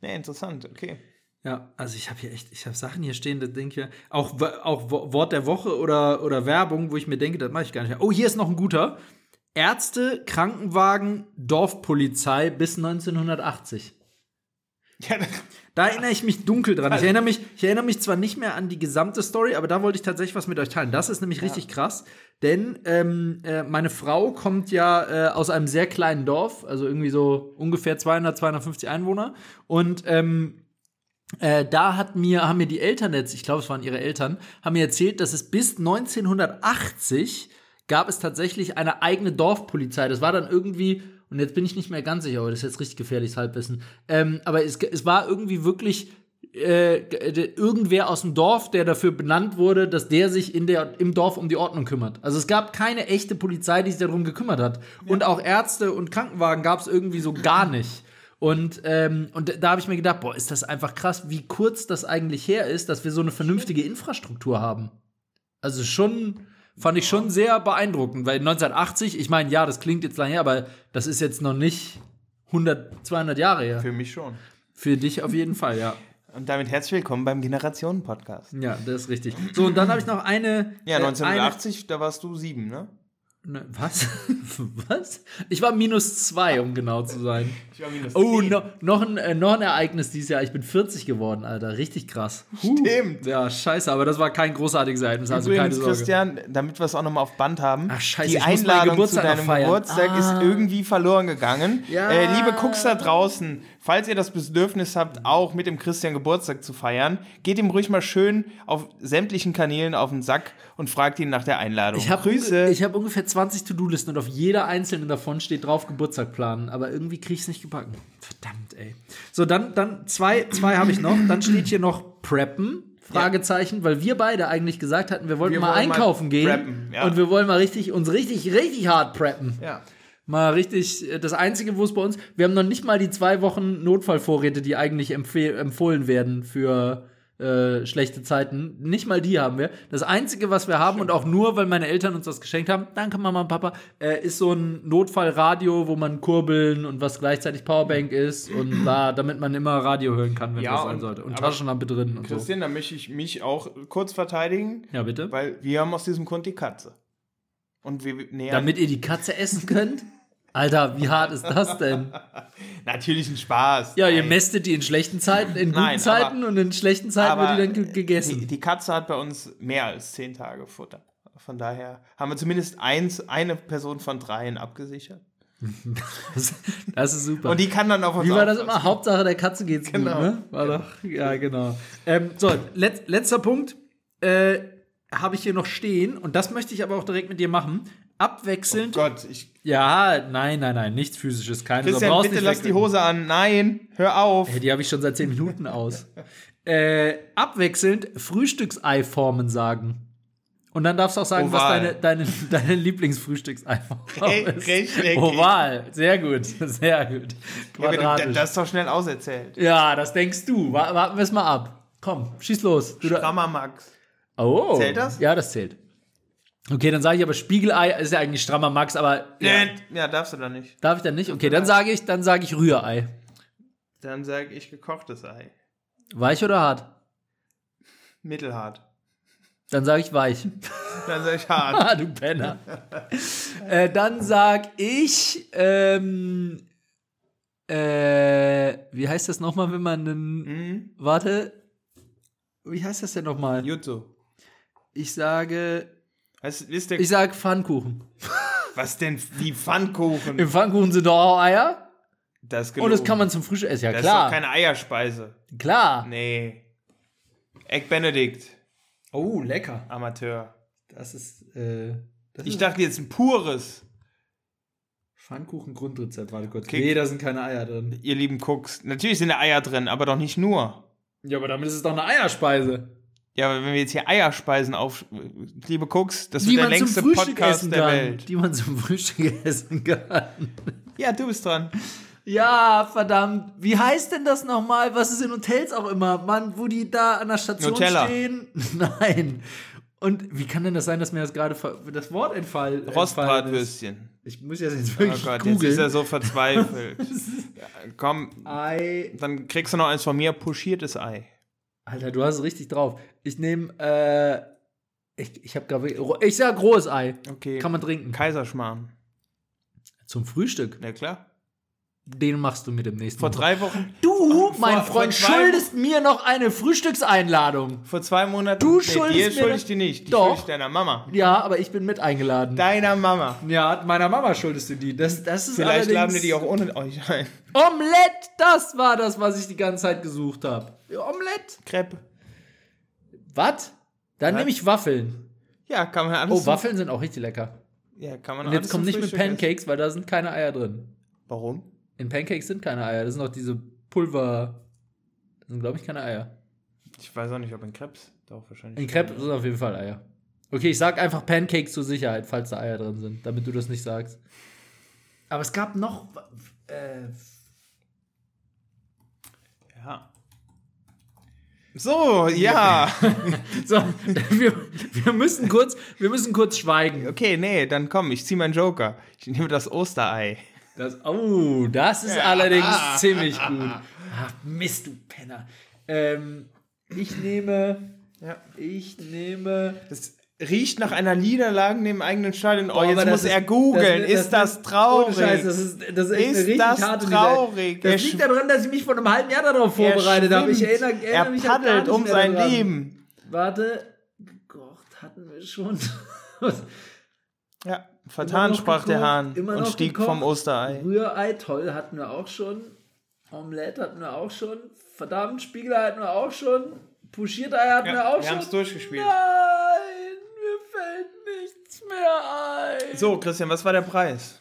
Ja, interessant, okay. Ja, also ich habe hier echt, ich habe Sachen hier stehen, da denke ich, auch, auch Wo- Wort der Woche oder, oder Werbung, wo ich mir denke, das mache ich gar nicht. Oh, hier ist noch ein guter. Ärzte, Krankenwagen, Dorfpolizei bis 1980. Ja, Da erinnere ich mich dunkel dran. Ich erinnere mich, ich erinnere mich zwar nicht mehr an die gesamte Story, aber da wollte ich tatsächlich was mit euch teilen. Das ist nämlich richtig krass, denn ähm, äh, meine Frau kommt ja äh, aus einem sehr kleinen Dorf, also irgendwie so ungefähr 200, 250 Einwohner. Und ähm, äh, da hat mir, haben mir die Eltern jetzt, ich glaube, es waren ihre Eltern, haben mir erzählt, dass es bis 1980 gab es tatsächlich eine eigene Dorfpolizei. Das war dann irgendwie, und jetzt bin ich nicht mehr ganz sicher, aber das ist jetzt richtig gefährliches Halbwissen. Ähm, aber es, es war irgendwie wirklich äh, irgendwer aus dem Dorf, der dafür benannt wurde, dass der sich in der, im Dorf um die Ordnung kümmert. Also es gab keine echte Polizei, die sich darum gekümmert hat. Und auch Ärzte und Krankenwagen gab es irgendwie so gar nicht. Und, ähm, und da habe ich mir gedacht, boah, ist das einfach krass, wie kurz das eigentlich her ist, dass wir so eine vernünftige Infrastruktur haben. Also schon, fand ich schon sehr beeindruckend, weil 1980, ich meine, ja, das klingt jetzt lange her, aber das ist jetzt noch nicht 100, 200 Jahre her. für mich schon. Für dich auf jeden Fall, ja. Und damit herzlich willkommen beim Generationen-Podcast. Ja, das ist richtig. So, und dann habe ich noch eine. Ja, äh, 1980, da warst du sieben, ne? Ne, was? was? Ich war minus zwei, um genau zu sein. Ich war minus Oh, no, noch, ein, äh, noch ein Ereignis dieses Jahr. Ich bin 40 geworden, Alter. Richtig krass. Huh. Stimmt. Ja, scheiße, aber das war kein großartiges Ereignis, also keine Übrigens, Sorge. Christian, damit wir es auch nochmal auf Band haben, Ach, scheiße, die ich muss meinen Einladung zu deinem feiern. Geburtstag Ah. ist irgendwie verloren gegangen. Ja. Äh, liebe Cooks da draußen, falls ihr das Bedürfnis habt, auch mit dem Christian Geburtstag zu feiern, geht ihm ruhig mal schön auf sämtlichen Kanälen auf den Sack und fragt ihn nach der Einladung. Ich habe Grüße. ich hab ungefähr 20 To-Do-Listen und auf jeder einzelnen davon steht drauf Geburtstag planen, aber irgendwie kriege ich es nicht gebacken. Verdammt, ey. So, dann, dann zwei, zwei habe ich noch. Dann steht hier noch Preppen. Fragezeichen, weil wir beide eigentlich gesagt hatten, wir wollten Wir mal wollen mal einkaufen gehen preppen, ja. und wir wollen mal richtig uns richtig richtig hart preppen. ja. Mal richtig, äh, das Einzige, wo es bei uns, wir haben noch nicht mal die zwei Wochen Notfallvorräte, die eigentlich empfohlen werden für äh, schlechte Zeiten. Nicht mal die haben wir. Das Einzige, was wir haben, und auch nur, weil meine Eltern uns das geschenkt haben, danke Mama und Papa, äh, ist so ein Notfallradio, wo man kurbeln und was gleichzeitig Powerbank ist und da, damit man immer Radio hören kann, wenn Ja, das sein und- sollte. Und Taschenlampe drin und so. Christian, da möchte ich mich auch kurz verteidigen, Ja, bitte. weil wir haben aus diesem Grund die Katze. Und wir nähern Damit ihr die Katze essen könnt? Alter, wie hart ist das denn? natürlich ein Spaß. Ja, ihr Nein. mästet die in schlechten Zeiten, in guten Nein, Zeiten und in schlechten Zeiten wird aber die dann ge gegessen. Die, die Katze hat bei uns mehr als zehn Tage Futter. Von daher haben wir zumindest eins, eine Person von dreien abgesichert. Das, das ist super. Und die kann dann auf uns Wie war das immer? Hauptsache der Katze geht's Genau. gut, ne? War doch, ja, genau. Ähm, so, let, letzter Punkt. Äh, habe ich hier noch stehen und das möchte ich aber auch direkt mit dir machen. Abwechselnd. Gott, ich, ja, nein, nein, nein, nichts physisches, keine Sorge. Christian, brauchst bitte nicht lass die. Hose an. Nein, hör auf. Hey, die habe ich schon seit 10 Minuten aus. äh, abwechselnd Frühstückseiformen sagen. Und dann darfst du auch sagen, was Oval. deine, deine, deine Lieblingsfrühstückseiform ist. rechteckig. Oval, sehr gut, sehr gut. Ja, das ist doch schnell auserzählt. Ja, das denkst du. Wa- Warten wir es mal ab. Komm, schieß los. Du Strammer Max. oh. Zählt das? Ja, das zählt. Okay, dann sage ich aber Spiegelei ist ja eigentlich strammer Max, aber ja. Ja, darfst du da nicht. darf ich dann nicht? Okay, dann sage ich, dann sage ich Rührei. Dann sage ich gekochtes Ei. Weich oder hart? Mittelhart. Dann sage ich weich. Dann sage ich hart. Ah, du Penner. äh, dann sag ich, ähm, äh, wie heißt das nochmal, wenn man einen, Hm? warte, wie heißt das denn nochmal? Jutsu. Ich sage, Was wisst ihr, ich sag Pfannkuchen. was denn wie Pfannkuchen? Im Pfannkuchen sind doch auch Eier. Das ist Und das gelogen. kann man zum Frühstück essen. Ja, Das klar. ist doch keine Eierspeise. klar. Nee. Egg Benedict. Oh, lecker. Amateur. Das ist, äh, das Ich ist dachte jetzt ein pures. Pfannkuchen Grundrezept. Warte kurz. Kick. Nee, da sind keine Eier drin. Ihr lieben Cooks. Natürlich sind da Eier drin, aber doch nicht nur. Ja, aber damit ist es doch eine Eierspeise. Ja, aber wenn wir jetzt hier Eierspeisen auf. Liebe Cooks, das Die wird der längste Podcast der kann. Welt. Die man zum Frühstück essen kann. Ja, du bist dran. Ja, verdammt. Wie heißt denn das nochmal? Was ist in Hotels auch immer? Mann, wo die da an der Station Nutella. stehen? Nein. Und wie kann denn das sein, dass mir das gerade das Wort entfall? Rostbratwürstchen. Ich muss jetzt, jetzt Oh wirklich Gott, jetzt ist er so verzweifelt. ja, komm, Ei. dann kriegst du noch eins von mir, pochiertes Ei. Alter, du hast es richtig drauf. Ich nehme, äh, ich, ich habe gerade, ich sag rohes Ei. Okay. Kann man trinken. Kaiserschmarrn. Zum Frühstück. Ja klar. Den machst du mit dem nächsten Vor Mal. drei Wochen, Du, mein vor Freund, schuldest mir noch eine Frühstückseinladung. vor zwei Monaten. Du nee, schuldest dir mir ich dir nicht. Die Doch. deiner Mama. Ja, aber ich bin mit eingeladen. Deiner Mama. ja, meiner Mama schuldest du die. Das, das ist Vielleicht laden wir die auch ohne euch ein. Omelette, das war das, was ich die ganze Zeit gesucht habe. Omelette. Crepe. Was? Dann nehme ich Waffeln. Ja, kann man alles. Oh, Waffeln sind auch richtig lecker. Ja, kann man Und jetzt kommt zum nicht mit Frühstück essen. Pancakes, weil da sind keine Eier drin. Warum? In Pancakes sind keine Eier. Das sind noch diese Pulver. Das sind, glaube ich, keine Eier. Ich weiß auch nicht, ob in Krebs. Doch, wahrscheinlich. In Crepe sind auf jeden Fall Eier. Okay, ich sag einfach Pancakes zur Sicherheit, falls da Eier drin sind, damit du das nicht sagst. Aber es gab noch. Äh, Ja. So, ja. so, wir, wir, müssen kurz, wir müssen kurz schweigen. Okay, nee, dann komm, ich zieh meinen Joker. Ich nehme das Osterei. Das, oh, das ist allerdings ziemlich gut. Ach, Mist, du Penner. Ähm, ich nehme. Ja. Ich nehme. Das riecht nach einer Niederlage neben eigenen Stadion. Oh, jetzt muss das er ist- googeln. das- ist das- traurig? Scheiß, das ist, das ist Ist richtig das harte traurig? Das Er liegt daran, dass ich mich vor einem halben Jahr darauf Er vorbereitet habe. Ich erinnere, erinnere er mich paddelt nicht um mehr sein daran. Leben. Warte. Gekocht hatten wir schon. Ja, vertan sprach der gekocht, Hahn immer und stieg gekocht. vom Osterei. Rührei, toll, hatten wir auch schon. Omelette hatten wir auch schon. Verdammt, Spiegelei hatten wir auch schon. Puschiertei hatten wir auch wir schon. haben es durchgespielt. Nein, mir fällt nichts mehr ein. So, Christian, was war der Preis?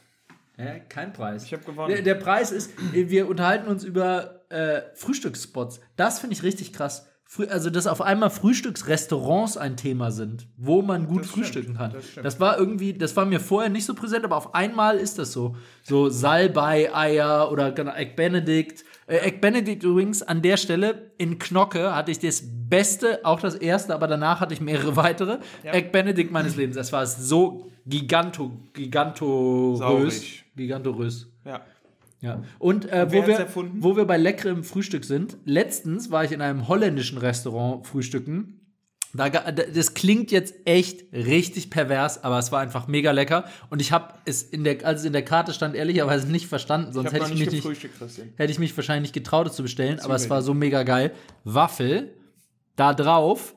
Hä? Kein Preis. Ich hab gewonnen. Der, der Preis ist, wir unterhalten uns über äh, Frühstücksspots. Das finde ich richtig krass. Also, dass auf einmal Frühstücksrestaurants ein Thema sind, wo man gut Das stimmt, frühstücken kann. das stimmt. Das war irgendwie, das war mir vorher nicht so präsent, aber auf einmal ist das so. So Salbei-Eier oder genau, Egg Benedict. Äh, Egg Benedict übrigens an der Stelle in Knocke hatte ich das beste, auch das erste, aber danach hatte ich mehrere weitere. Egg Benedict meines Lebens. Es war so giganto, gigantorös. Saurig. Gigantorös. Ja. Ja. Und äh, wo, wir, wo wir bei leckerem Frühstück sind, letztens war ich in einem holländischen Restaurant frühstücken. Da, das klingt jetzt echt richtig pervers, aber es war einfach mega lecker. Und ich habe es in der, als es in der Karte stand, ehrlicherweise nicht verstanden. Ich Sonst habe hätte ich, nicht mich nicht, hätte ich mich wahrscheinlich nicht getraut, es zu bestellen. Aber es war so mega geil. Waffel, da drauf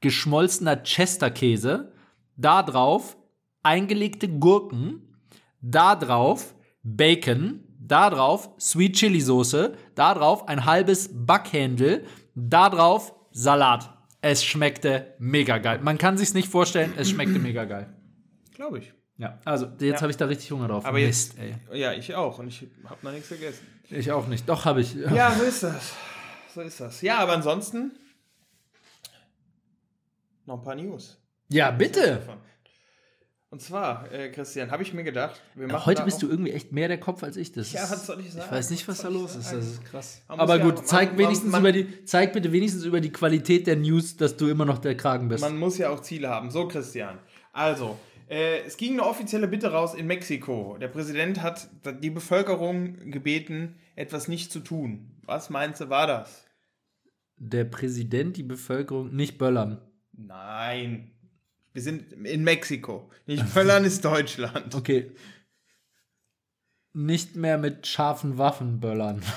geschmolzener Chesterkäse, da drauf eingelegte Gurken, da drauf Bacon, da drauf Sweet Chili Soße, da drauf ein halbes Backhändel, da drauf Salat. Es schmeckte mega geil. Man kann sich's nicht vorstellen, es schmeckte mega geil. Glaube ich. Ja, also jetzt Ja. habe ich da richtig Hunger drauf. Aber Mist, jetzt. ey. Ja, ich auch. Und ich habe noch nichts vergessen. Ich auch nicht. Doch habe ich. Ja, so ist das. So ist das. Ja, aber ansonsten noch ein paar News. Ja, bitte. Und zwar, äh, Christian, habe ich mir gedacht, wir machen Heute bist du irgendwie echt mehr der Kopf als ich. Das Ja, was soll ich sagen? Ich weiß nicht, was Was da los ist. Das ist krass. Man Aber ja- gut, man- zeig man- wenigstens man- über die, zeig bitte wenigstens über die Qualität der News, dass du immer noch der Kragen bist. Man muss ja auch Ziele haben. So, Christian. Also, äh, es ging eine offizielle Bitte raus in Mexiko. Der Präsident hat die Bevölkerung gebeten, etwas nicht zu tun. Was meinst du, war das? der Präsident die Bevölkerung nicht böllern. Nein. Wir sind in Mexiko. Nicht Völlern ist Deutschland. Okay. Nicht mehr mit scharfen Waffen böllern.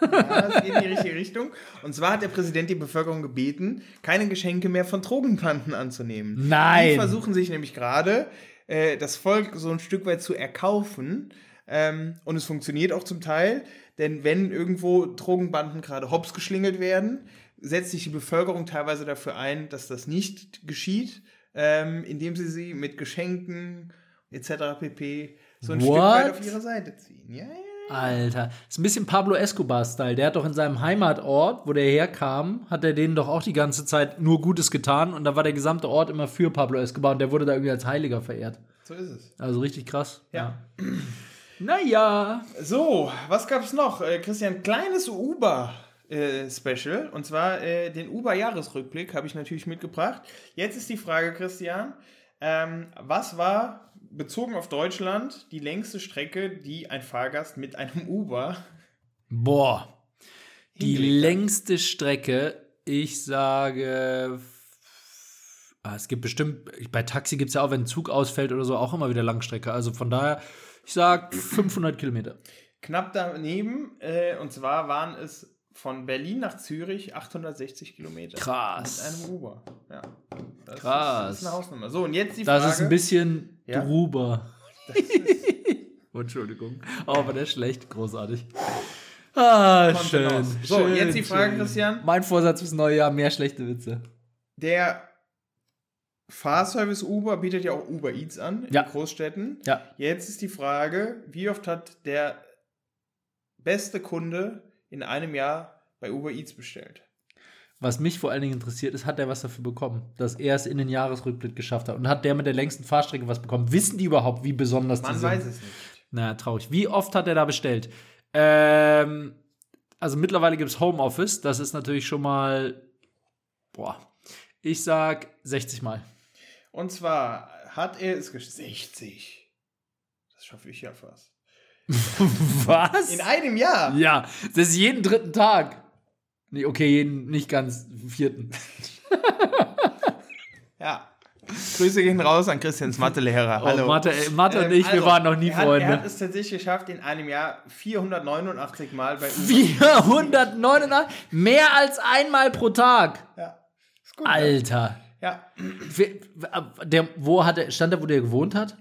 Ja, das geht in die richtige Richtung. Und zwar hat der Präsident die Bevölkerung gebeten, keine Geschenke mehr von Drogenbanden anzunehmen. Nein. Die versuchen sich nämlich gerade, äh, das Volk so ein Stück weit zu erkaufen. Ähm, und es funktioniert auch zum Teil, denn wenn irgendwo Drogenbanden gerade hops geschlingelt werden, setzt sich die Bevölkerung teilweise dafür ein, dass das nicht geschieht, ähm, indem sie sie mit Geschenken etc. pp. so ein Stück What? weit auf ihre Seite ziehen. Ja, ja. Alter. Ist ein bisschen Pablo Escobar-Style. Der hat doch in seinem Heimatort, wo der herkam, hat er denen doch auch die ganze Zeit nur Gutes getan. Und da war der gesamte Ort immer für Pablo Escobar. Und der wurde da irgendwie als Heiliger verehrt. So ist es. Also richtig krass. Ja. Naja. So, was gab's noch? Äh, Christian, kleines Uber äh, Special. Und zwar äh, den Uber-Jahresrückblick habe ich natürlich mitgebracht. Jetzt ist die Frage, Christian. Ähm, was war bezogen auf Deutschland die längste Strecke, die ein Fahrgast mit einem Uber Boah. Die längste Strecke, ich sage. Ah, es gibt bestimmt, bei Taxi gibt es ja auch, wenn ein Zug ausfällt oder so, auch immer wieder Langstrecke. Also von daher, ich sag 500 Kilometer. Knapp daneben, äh, und zwar waren es von Berlin nach Zürich 860 Kilometer. Krass. Mit einem Uber. Ja. Das Krass. Ist, das ist eine Hausnummer. So, und jetzt die Das Frage. ist ein bisschen Ja. drüber. Entschuldigung. Oh, aber der ist schlecht, großartig. Ah, schön. So, schön, jetzt die Frage, schön. Christian. Mein Vorsatz fürs neue Jahr, mehr schlechte Witze. Der Fahrservice Uber bietet ja auch Uber Eats an in Ja. Großstädten. Ja. Jetzt ist die Frage, wie oft hat der beste Kunde in einem Jahr bei Uber Eats bestellt? Was mich vor allen Dingen interessiert, ist, hat er was dafür bekommen, dass er es in den Jahresrückblick geschafft hat? Und hat der mit der längsten Fahrstrecke was bekommen? Wissen die überhaupt, wie besonders Man die sind? weiß es nicht. Na, traurig. Wie oft hat er da bestellt? Ähm, also mittlerweile gibt es Homeoffice. Das ist natürlich schon mal, boah, ich sag 60 Mal. Und zwar hat er es geschafft. 60. Das schaffe ich ja fast. Was? In einem Jahr. ja, das ist jeden dritten Tag. Nee, okay, jeden, nicht ganz vierten. Ja. Grüße gehen raus an Christians Mathelehrer. Hallo. Oh, Mathe, äh, Mathe und Ähm, ich, wir also, waren noch nie er hat, Freunde. Er hat es tatsächlich geschafft, in einem Jahr 489 Mal bei Uber. 499, mehr als einmal pro Tag. Ja. Ist gut. Alter. Ja. Wer- Der, wo hat er, stand er, wo der gewohnt hat?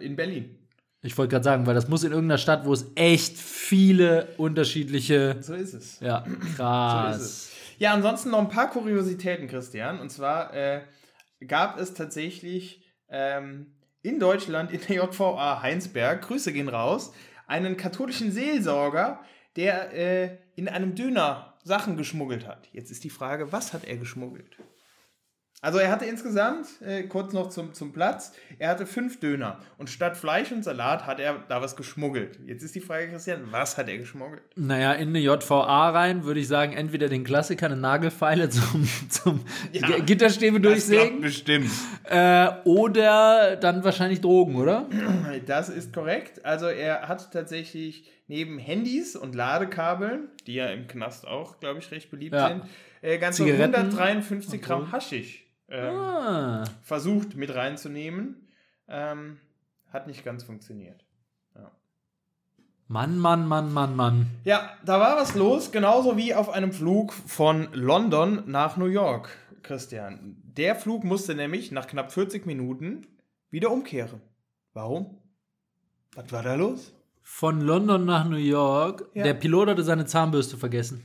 In Berlin. Ich wollte gerade sagen, weil das muss in irgendeiner Stadt, wo es echt viele unterschiedliche. So ist es. Ja, So krass. es. Ja, ansonsten noch ein paar Kuriositäten, Christian. Und zwar äh, gab es tatsächlich ähm, in Deutschland, in der JVA Heinsberg, Grüße gehen raus, einen katholischen Seelsorger, der äh, in einem Döner Sachen geschmuggelt hat. Jetzt ist die Frage, was hat er geschmuggelt? Also er hatte insgesamt, äh, kurz noch zum, zum Platz, er hatte fünf Döner. Und statt Fleisch und Salat hat er da was geschmuggelt. Jetzt ist die Frage, Christian, was hat er geschmuggelt? Naja, in eine JVA rein würde ich sagen, entweder den Klassiker, eine Nagelfeile zum, zum Ja. Gitterstäbe durchsägen bestimmt. äh, oder dann wahrscheinlich Drogen, oder? Das ist korrekt. Also er hat tatsächlich neben Handys und Ladekabeln, die ja im Knast auch, glaube ich, recht beliebt Ja. sind, äh, ganze Zigaretten. 153 Gramm. Haschisch ähm, Ah. versucht mit reinzunehmen. Ähm, hat nicht ganz funktioniert. Mann, Mann, Mann, Mann, Mann. Ja, da war was los, genauso wie auf einem Flug von London nach New York, Christian. Der Flug musste nämlich nach knapp 40 Minuten wieder umkehren. Warum? Was war da los? Von London nach New York. Ja. Der Pilot hatte seine Zahnbürste vergessen.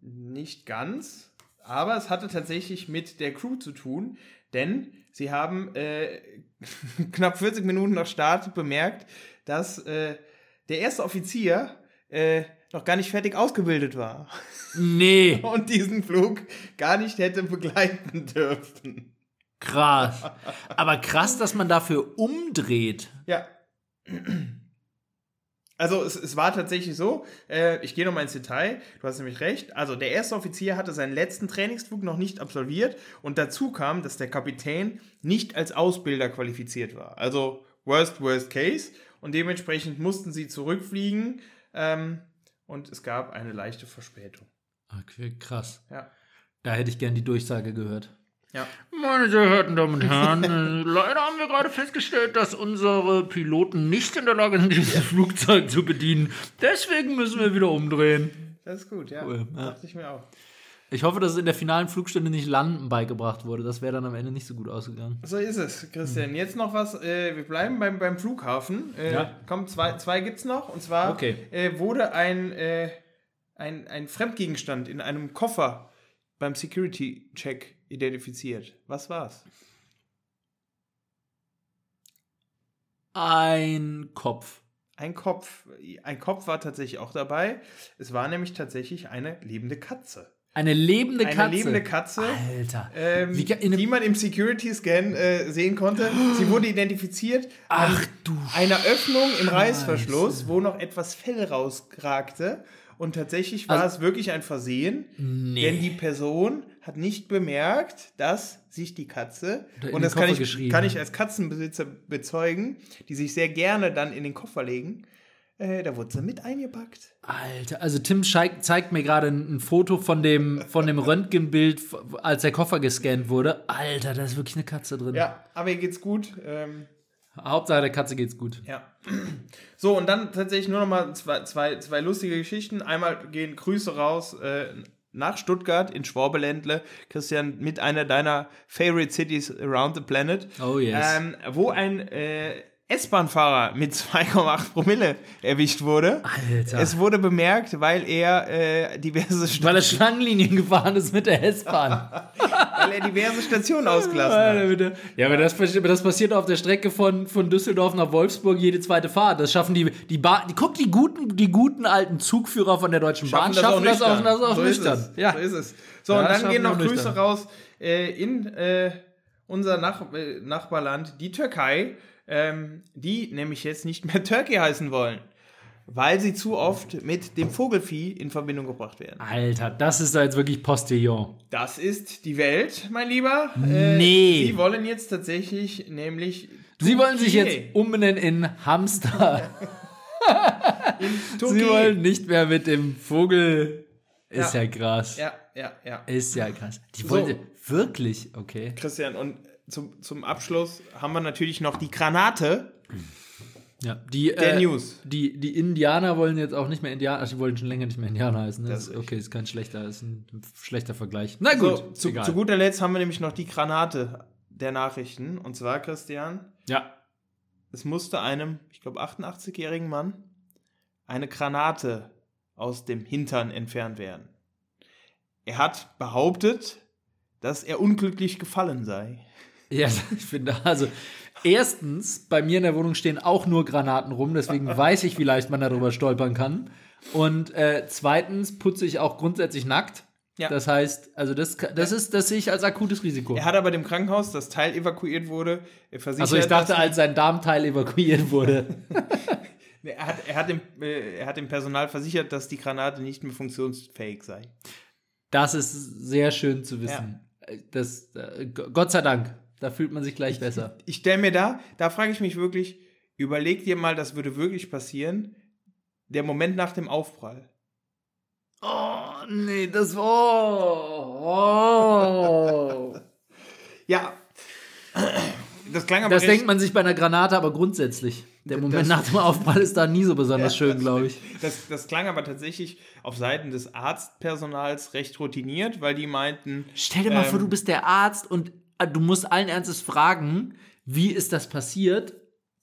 Nicht ganz, aber es hatte tatsächlich mit der Crew zu tun, denn sie haben äh, knapp 40 Minuten nach Start bemerkt, dass äh, der erste Offizier äh, noch gar nicht fertig ausgebildet war Nee, und diesen Flug gar nicht hätte begleiten dürfen. krass. Aber krass, dass man dafür umdreht. Ja. Also es, es war tatsächlich so, äh, ich gehe nochmal ins Detail, du hast nämlich recht, also der erste Offizier hatte seinen letzten Trainingsflug noch nicht absolviert und dazu kam, dass der Kapitän nicht als Ausbilder qualifiziert war. Also worst, worst case und dementsprechend mussten sie zurückfliegen ähm, und es gab eine leichte Verspätung. Okay, krass. Ja. Da hätte ich gern die Durchsage gehört. Ja. Meine sehr verehrten Damen und Herren, äh, leider haben wir gerade festgestellt, dass unsere Piloten nicht in der Lage sind, dieses Flugzeug zu bedienen. Deswegen müssen wir wieder umdrehen. Das ist gut, ja. Cool, ja. Dachte ich mir auch. Ich hoffe, dass es in der finalen Flugstunde nicht Landen beigebracht wurde. Das wäre dann am Ende nicht so gut ausgegangen. So ist es, Christian. Jetzt noch was, äh, wir bleiben beim, beim Flughafen. Äh, Ja. Komm, zwei, zwei gibt es noch. Und zwar Okay. äh, wurde ein, äh, ein, ein Fremdgegenstand in einem Koffer beim Security-Check identifiziert. Was war's? Ein Kopf. Ein Kopf. Ein Kopf war tatsächlich auch dabei. Es war nämlich tatsächlich eine lebende Katze. Eine lebende Eine Katze. lebende Katze. Alter. Ähm, Wie die man im Security-Scan äh, sehen konnte. Sie wurde identifiziert Ach du einer Öffnung im Reißverschluss, wo noch etwas Fell rausragte. Und tatsächlich war Also- es wirklich ein Versehen, Nee. denn die Person hat nicht bemerkt, dass sich die Katze, und das kann ich, kann ich als Katzenbesitzer bezeugen, die sich sehr gerne dann in den Koffer legen, äh, da wurde sie mit eingepackt. Alter, also Tim scheik- zeigt mir gerade ein, ein Foto von dem, von dem Röntgenbild, als der Koffer gescannt wurde. Alter, da ist wirklich eine Katze drin. Ja, aber ihr geht's gut. Ähm, Hauptsache der Katze geht's gut. Ja. So, und dann tatsächlich nur noch mal zwei, zwei, zwei lustige Geschichten. Einmal gehen Grüße raus äh, nach Stuttgart in Schwabeländle. Christian, mit einer deiner Favorite Cities around the planet. Oh yes. Ähm, wo ein äh, S-Bahn-Fahrer mit 2,8 Promille erwischt wurde. Alter. Es wurde bemerkt, weil er äh, diverse Weil Sta er Schlangenlinien gefahren ist mit der S-Bahn. weil er diverse Stationen ausgelassen hat. Ja, aber das, das passiert auf der Strecke von, von Düsseldorf nach Wolfsburg jede zweite Fahrt. Das schaffen die, die Bahn, die, guck, die guten, die guten alten Zugführer von der Deutschen Bahn schaffen das auch, das auch so nüchtern. Ist es. Ja. So ist es. So, Ja, und dann schaffen gehen noch Grüße nüchtern. raus äh, in äh, unser Nach äh, Nachbarland, die Türkei, ähm, die nämlich jetzt nicht mehr Turkey heißen wollen, weil sie zu oft mit dem Vogelfieh in Verbindung gebracht werden. Alter, das ist da jetzt wirklich Postillon. Das ist die Welt, mein Lieber. Äh, Nee. Sie wollen jetzt tatsächlich nämlich. Sie wollen sich jetzt umbenennen in Hamster. Sie Türkei. wollen nicht mehr mit dem Vogel. Ist ja, Ja. krass. Ja, ja, ja. Ist ja krass. Die So. wollte wirklich, okay. Christian, und zum, zum Abschluss haben wir natürlich noch die Granate Ja, die, der äh, News. Die, die Indianer wollen jetzt auch nicht mehr Indianer, ach, die wollen schon länger nicht mehr Indianer heißen. Ne? Das ist okay, ist kein schlechter, ist ein schlechter Vergleich. Na gut, So, zu, egal. zu guter Letzt haben wir nämlich noch die Granate der Nachrichten. Und zwar, Christian, Ja, es musste einem, ich glaube, 88-jährigen Mann eine Granate aus dem Hintern entfernt werden. Er hat behauptet, dass er unglücklich gefallen sei. Ja, ich finde, also erstens, bei mir in der Wohnung stehen auch nur Granaten rum, deswegen weiß ich, wie leicht man darüber stolpern kann. Und äh, zweitens putze ich auch grundsätzlich nackt. Ja. Das heißt, also das, das ist, das sehe ich als akutes Risiko. Er hat aber dem Krankenhaus, das Teil evakuiert wurde, er versichert, Also ich dachte, als sein Darmteil evakuiert wurde. er hat, er, hat dem, äh, er hat dem Personal versichert, dass die Granate nicht mehr funktionsfähig sei. Das ist sehr schön zu wissen. Das, äh, Gott sei Dank. Da fühlt man sich gleich besser. Ich stelle mir da, da frage ich mich wirklich, überleg dir mal, das würde wirklich passieren, der Moment nach dem Aufprall. Oh, nee, das war. Oh. Ja. Das klang aber Das denkt man sich bei einer Granate aber grundsätzlich. Der Das- Moment nach dem Aufprall ist da nie so besonders schön, glaube ich. Das, das klang aber tatsächlich auf Seiten des Arztpersonals recht routiniert, weil die meinten, Stell dir mal Ähm. vor, du bist der Arzt und du musst allen Ernstes fragen, wie ist das passiert?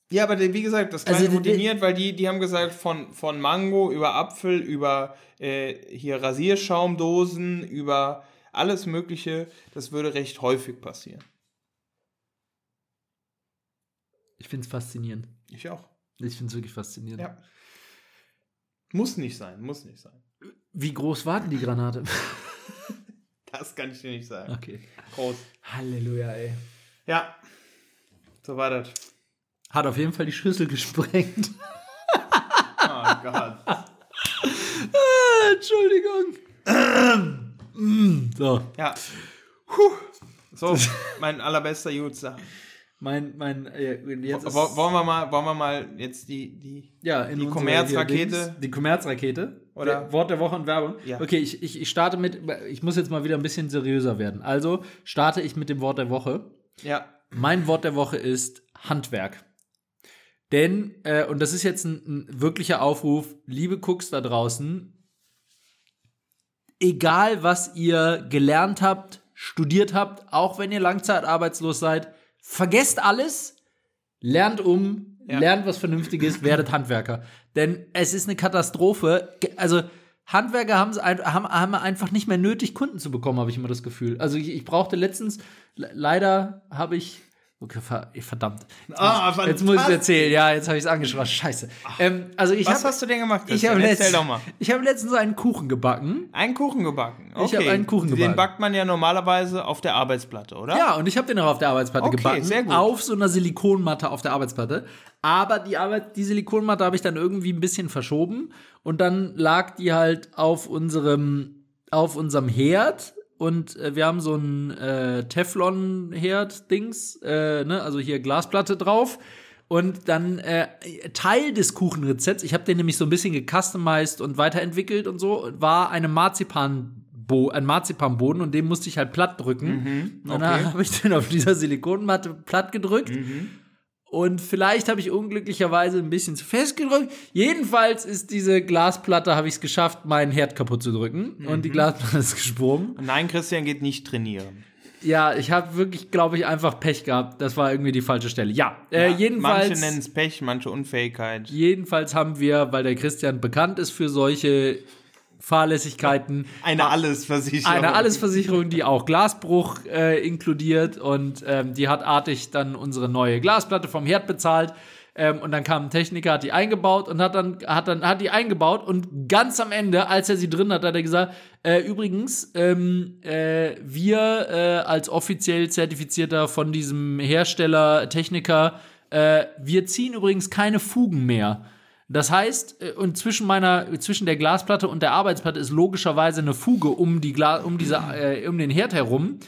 ja, aber wie gesagt, das Also die- routiniert, weil die, die haben gesagt, von, von Mango über Apfel, über äh, hier Rasierschaumdosen, über alles Mögliche, das würde recht häufig passieren. Ich finde es faszinierend. Ich auch. Ich finde es wirklich faszinierend. Ja. Muss nicht sein, muss nicht sein. Wie groß war denn die Granate? Das kann ich dir nicht sagen. Okay. Groß. Halleluja, ey. Ja. So war das. Hat auf jeden Fall die Schüssel gesprengt. Oh Gott. Entschuldigung. Mm, so, Ja. Puh. So, mein allerbester Jutzer. mein, mein, äh, jetzt Wollen wir mal, wollen wir mal jetzt die, die. ja, in die Kommerzrakete? Die Kommerzrakete. Oder- Der- Wort der Woche und Werbung. Ja. Okay, ich, ich, ich starte mit, ich muss jetzt mal wieder ein bisschen seriöser werden. Also starte ich mit dem Wort der Woche. Ja. Mein Wort der Woche ist Handwerk. Denn, äh, und das ist jetzt ein, ein wirklicher Aufruf, liebe Cooks da draußen, egal was ihr gelernt habt, studiert habt, auch wenn ihr langzeitarbeitslos seid, vergesst alles, lernt um, Ja. lernt was Vernünftiges, werdet Handwerker. Denn es ist eine Katastrophe. Also, Handwerker haben's ein, haben, haben einfach nicht mehr nötig, Kunden zu bekommen, habe ich immer das Gefühl. Also, ich, ich brauchte letztens, le- leider habe ich Okay, ver verdammt. Jetzt, Ah, muss, jetzt muss ich es erzählen. Ja, jetzt habe ich es angesprochen. Scheiße. Ähm, also ich Was hab, hast du denn gemacht? ich habe letztens, ich habe letztens einen Kuchen gebacken. Einen Kuchen gebacken. Ich hab Okay. einen Kuchen gebacken. Den backt man ja normalerweise auf der Arbeitsplatte, oder? Ja, und ich habe den auch auf der Arbeitsplatte Okay, gebacken. sehr gut. Auf so einer Silikonmatte auf der Arbeitsplatte. Aber die, Arbeit, die Silikonmatte habe ich dann irgendwie ein bisschen verschoben. Und dann lag die halt auf unserem, auf unserem Herd. Und äh, wir haben so ein äh, Teflon-Herd-Dings, äh, ne? also hier Glasplatte drauf. Und dann äh, Teil des Kuchenrezepts, ich habe den nämlich so ein bisschen gecustomized und weiterentwickelt und so, war eine Marzipan ein Marzipanboden und den musste ich halt platt drücken. Und dann okay. habe ich den auf dieser Silikonmatte platt gedrückt. Und vielleicht habe ich unglücklicherweise ein bisschen zu fest gedrückt. Jedenfalls ist diese Glasplatte, habe ich es geschafft, meinen Herd kaputt zu drücken. Und die Glasplatte ist gesprungen. Nein, Christian geht nicht trainieren. Ja, ich habe wirklich, glaube ich, einfach Pech gehabt. Das war irgendwie die falsche Stelle. Ja, äh, jedenfalls. Manche nennen es Pech, manche Unfähigkeit. Jedenfalls haben wir, weil der Christian bekannt ist für solche Fahrlässigkeiten, Eine Allesversicherung. eine Allesversicherung, die auch Glasbruch äh, inkludiert und ähm, die hat artig dann unsere neue Glasplatte vom Herd bezahlt. Ähm, und dann kam ein Techniker, hat die eingebaut und hat dann, hat dann, hat die eingebaut und ganz am Ende, als er sie drin hat, hat er gesagt, äh, übrigens, ähm, äh, wir äh, als offiziell zertifizierter von diesem Hersteller, Techniker, äh, wir ziehen übrigens keine Fugen mehr. Das heißt, äh, und zwischen meiner, zwischen der Glasplatte und der Arbeitsplatte ist logischerweise eine Fuge um die Gla um diese, äh, um den Herd herum.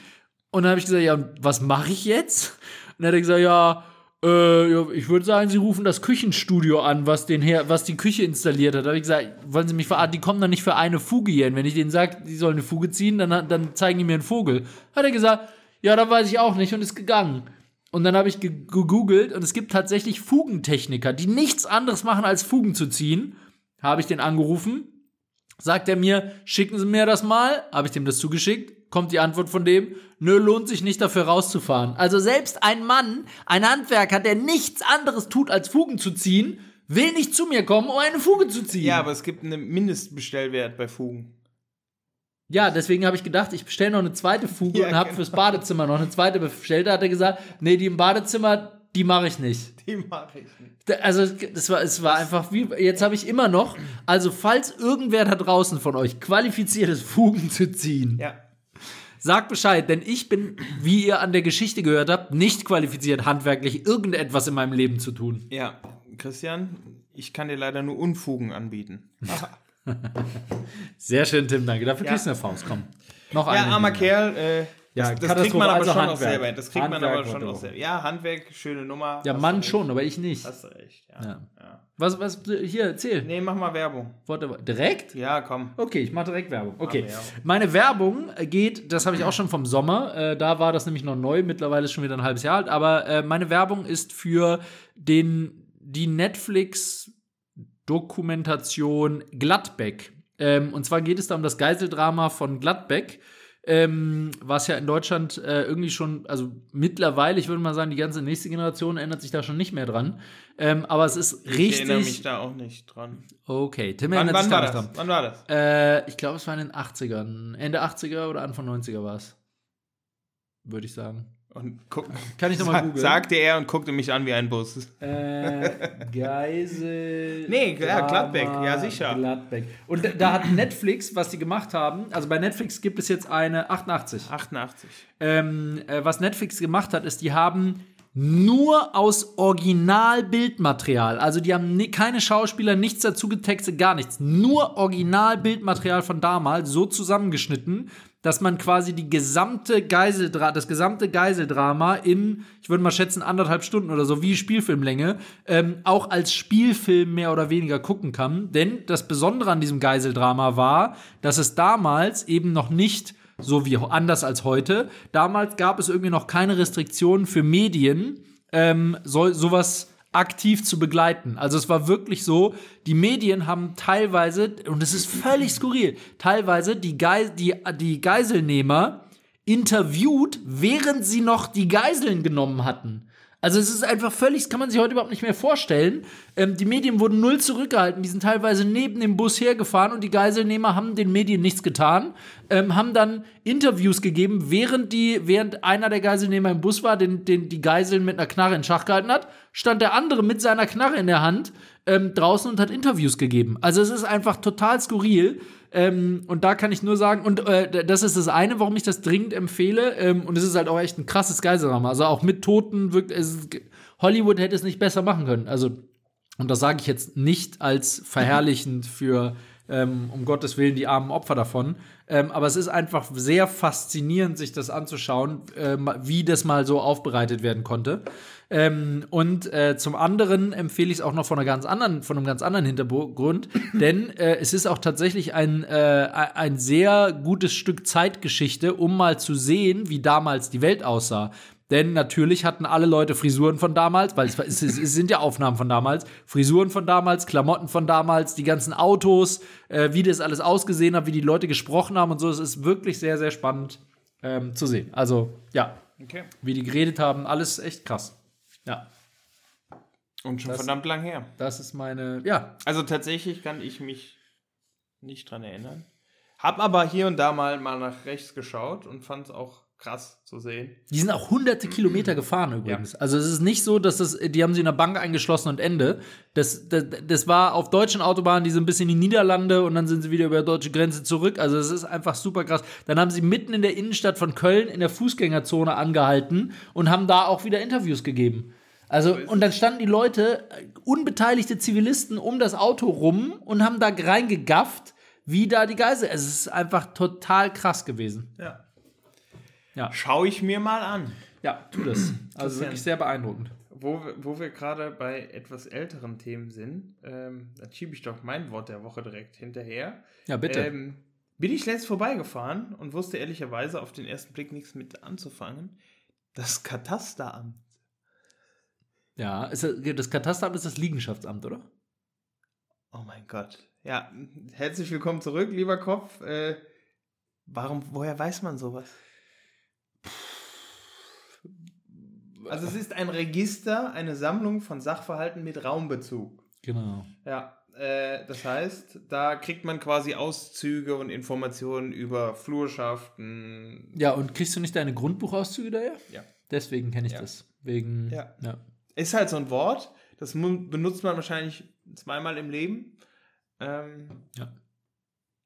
Und dann habe ich gesagt, ja, was mache ich jetzt? Und dann hat er gesagt, ja, äh, ich würde sagen, Sie rufen das Küchenstudio an, was den Her was die Küche installiert hat. Da habe ich gesagt, wollen Sie mich verarschen? Die kommen doch nicht für eine Fuge hier hin. Wenn ich denen sage, die sollen eine Fuge ziehen, dann, dann zeigen die mir einen Vogel. Hat er gesagt, ja, da weiß ich auch nicht und ist gegangen. Und dann habe ich ge- gegoogelt und es gibt tatsächlich Fugentechniker, die nichts anderes machen, als Fugen zu ziehen. Habe ich den angerufen, sagt er mir, schicken Sie mir das mal. Habe ich dem das zugeschickt. Kommt die Antwort von dem, nö, lohnt sich nicht dafür rauszufahren. Also selbst ein Mann, ein Handwerker, der nichts anderes tut, als Fugen zu ziehen, will nicht zu mir kommen, um eine Fuge zu ziehen. Ja, aber es gibt einen Mindestbestellwert bei Fugen. Ja, deswegen habe ich gedacht, ich bestelle noch eine zweite Fuge Ja, und habe genau. fürs Badezimmer noch eine zweite bestellt. Da hat er gesagt, nee, die im Badezimmer, die mache ich nicht. Die mache ich nicht. Also das war, es war einfach wie, jetzt habe ich immer noch, also falls irgendwer da draußen von euch qualifiziert ist, Fugen zu ziehen, Ja. sagt Bescheid, denn ich bin, wie ihr an der Geschichte gehört habt, nicht qualifiziert, handwerklich irgendetwas in meinem Leben zu tun. Ja, Christian, ich kann dir leider nur Unfugen anbieten. Sehr schön, Tim, danke. Dafür Ja. kriegst du eine Faust, komm. Noch Ja, eine. armer Kerl. Äh, Ja, das, das kriegt man aber also schon noch Handwerk. selber. hin. Das kriegt man Handwerk aber schon so. selber. Ja, Handwerk, schöne Nummer. Ja, Mann schon, aber ich nicht. Hast du recht, ja. Ja. ja. Was, was, hier, erzähl. Nee, mach mal Werbung. Warte, direkt? Ja, komm. Okay, ich mache direkt Werbung. Okay. Werbung. Meine Werbung geht, das habe ich auch schon vom Sommer, äh, da war das nämlich noch neu, mittlerweile ist schon wieder ein halbes Jahr alt, aber äh, meine Werbung ist für den, die Netflix-Dokumentation Gladbeck. Ähm, und zwar geht es da um das Geiseldrama von Gladbeck. Ähm, was ja in Deutschland äh, irgendwie schon, also mittlerweile, ich würde mal sagen, die ganze nächste Generation erinnert sich da schon nicht mehr dran. Ähm, aber es ist Ich erinnere mich richtig. da auch nicht dran. Okay, Tim Wann, erinnert wann sich da war nicht das? dran. Wann war das? Äh, ich glaube, es war in den 80ern. Ende 80er oder Anfang 90er war es. Würde ich sagen. Und guck, Kann ich noch mal sa googeln? sagte er und guckte mich an wie ein Bus. Äh, Geisel. Nee, ja, Gladbeck, ja, sicher. Gladbeck. Und da, da hat Netflix, was die gemacht haben, also bei Netflix gibt es jetzt eine 88. 88. Ähm, äh, was Netflix gemacht hat, ist, die haben nur aus Originalbildmaterial, also die haben ni- keine Schauspieler, nichts dazu getextet, gar nichts, nur Originalbildmaterial von damals so zusammengeschnitten, dass man quasi die gesamte Geiseldra das gesamte Geiseldrama in, ich würde mal schätzen, anderthalb Stunden oder so, wie Spielfilmlänge, ähm, auch als Spielfilm mehr oder weniger gucken kann. Denn das Besondere an diesem Geiseldrama war, dass es damals eben noch nicht so wie anders als heute. Damals gab es irgendwie noch keine Restriktionen für Medien, ähm, so, sowas aktiv zu begleiten. Also es war wirklich so, die Medien haben teilweise, und es ist völlig skurril, teilweise die, Geis die, die Geiselnehmer interviewt, während sie noch die Geiseln genommen hatten. Also es ist einfach völlig, das kann man sich heute überhaupt nicht mehr vorstellen. Ähm, die Medien wurden null zurückgehalten, die sind teilweise neben dem Bus hergefahren und die Geiselnehmer haben den Medien nichts getan, ähm, haben dann Interviews gegeben, während die, während einer der Geiselnehmer im Bus war, den, den die Geiseln mit einer Knarre in Schach gehalten hat, stand der andere mit seiner Knarre in der Hand ähm, draußen und hat Interviews gegeben. Also es ist einfach total skurril. Ähm, und da kann ich nur sagen, und äh, das ist das eine, warum ich das dringend empfehle. Ähm, und es ist halt auch echt ein krasses Geiseldrama. Also auch mit Toten wirkt es. Hollywood hätte es nicht besser machen können. Also, und das sage ich jetzt nicht als verherrlichend für, ähm, um Gottes Willen, die armen Opfer davon. Ähm, aber es ist einfach sehr faszinierend, sich das anzuschauen, äh, wie das mal so aufbereitet werden konnte. Ähm, und äh, zum anderen empfehle ich es auch noch von, einer ganz anderen, von einem ganz anderen Hintergrund, denn äh, es ist auch tatsächlich ein, äh, ein sehr gutes Stück Zeitgeschichte, um mal zu sehen, wie damals die Welt aussah. Denn natürlich hatten alle Leute Frisuren von damals, weil es, es, es, sind ja Aufnahmen von damals, Frisuren von damals, Klamotten von damals, die ganzen Autos, äh, wie das alles ausgesehen hat, wie die Leute gesprochen haben und so. Es ist wirklich sehr, sehr spannend ähm, zu sehen. Also, ja, Okay. wie die geredet haben, alles echt krass. Ja, Und schon Das- verdammt lang her. das ist meine, ja, Also tatsächlich kann ich mich nicht dran erinnern. Hab aber hier und da mal, mal nach rechts geschaut und fand es auch krass zu sehen. Die sind auch hunderte Kilometer gefahren übrigens. Also es ist nicht so, dass das, die haben sie in der Bank eingeschlossen und Ende. Das, das, das war auf deutschen Autobahnen, die sind bis in die Niederlande und dann sind sie wieder über die deutsche Grenze zurück. Also es ist einfach super krass. Dann haben sie mitten in der Innenstadt von Köln in der Fußgängerzone angehalten und haben da auch wieder Interviews gegeben. Also, und dann standen die Leute, äh, unbeteiligte Zivilisten, um das Auto rum und haben da reingegafft, wie da die Geisel. Es ist einfach total krass gewesen. Ja. Ja. Schau ich mir mal an. Ja, tu das. Also wirklich sehr beeindruckend. Wo, wir- wo wir gerade bei etwas älteren Themen sind, ähm, da schiebe ich doch mein Wort der Woche direkt hinterher. Ja, bitte. Ähm, bin ich letzt vorbeigefahren und wusste ehrlicherweise auf den ersten Blick nichts mit anzufangen. Das Katasteramt. Ja, ist das, das Katasteramt ist das Liegenschaftsamt, oder? Oh mein Gott. Ja, herzlich willkommen zurück, lieber Kopf. Äh, warum, woher weiß man sowas? Also es ist ein Register, eine Sammlung von Sachverhalten mit Raumbezug. Genau. Ja, äh, das heißt, da kriegt man quasi Auszüge und Informationen über Flurschaften. Ja, und kriegst du nicht deine Grundbuchauszüge daher? Ja. Deswegen kenne ich Ja. das. Wegen. Ja. ja. Ist halt so ein Wort, das benutzt man wahrscheinlich zweimal im Leben. Ähm, Ja.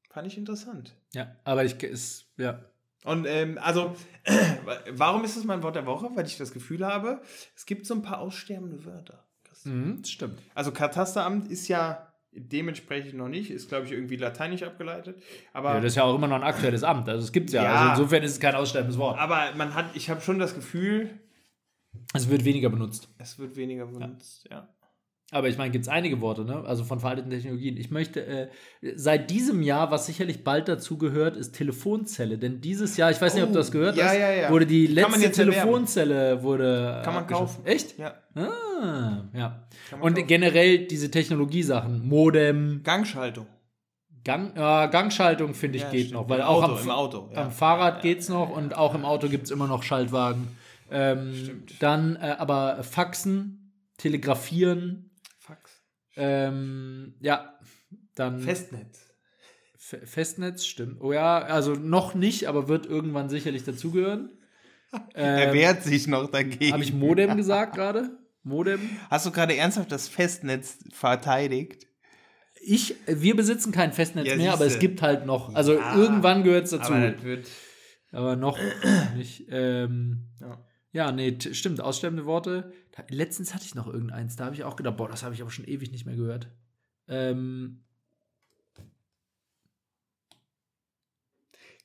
Fand ich interessant. Ja, aber ich ist ja. Und ähm, also, warum ist das mein Wort der Woche? Weil ich das Gefühl habe, es gibt so ein paar aussterbende Wörter. Mhm, das stimmt. Also Katasteramt ist ja dementsprechend noch nicht, ist glaube ich irgendwie lateinisch abgeleitet. Aber, Ja, das ist ja auch immer noch ein aktuelles Amt. Also es gibt's ja. Ja. Also insofern ist es kein aussterbendes Wort. aber man hat, ich habe schon das Gefühl, Es wird weniger benutzt. es wird weniger benutzt. Ja. Aber ich meine, gibt es einige Worte, ne? Also von veralteten Technologien. Ich möchte, äh, seit diesem Jahr, was sicherlich bald dazu gehört, ist Telefonzelle. Denn dieses Jahr, ich weiß nicht, ob du das gehört Oh, ja, hast, ja, ja. wurde die Die kann man letzte jetzt erwerben. Telefonzelle wurde Kann man kaufen. Echt? ja. Ah, ja. Und kaufen. generell diese Technologiesachen, Modem, Gangschaltung. Gang, äh, Gangschaltung finde ich Ja, geht stimmt. noch, weil Im auch Auto, am, Auto, ja. am Fahrrad Ja, geht's noch und auch im Auto gibt es immer noch Schaltwagen. Ähm, Stimmt. dann äh, aber Faxen, Telegrafieren, Fax. ähm, ja, dann Festnetz. F Festnetz, stimmt. Oh ja, also noch nicht, aber wird irgendwann sicherlich dazugehören. er Ähm, wehrt sich noch dagegen. Habe ich Modem gesagt gerade? Modem? Hast du gerade ernsthaft das Festnetz verteidigt? Ich, wir besitzen kein Festnetz Ja, mehr, aber es gibt halt noch. Also Ja, irgendwann gehört es dazu. Aber Aber, noch nicht. Ähm, Ja. Ja, nee, stimmt. Aussterbende Worte. Da, letztens hatte ich noch irgendeins. Da habe ich auch gedacht, boah, das habe ich aber schon ewig nicht mehr gehört. Ähm,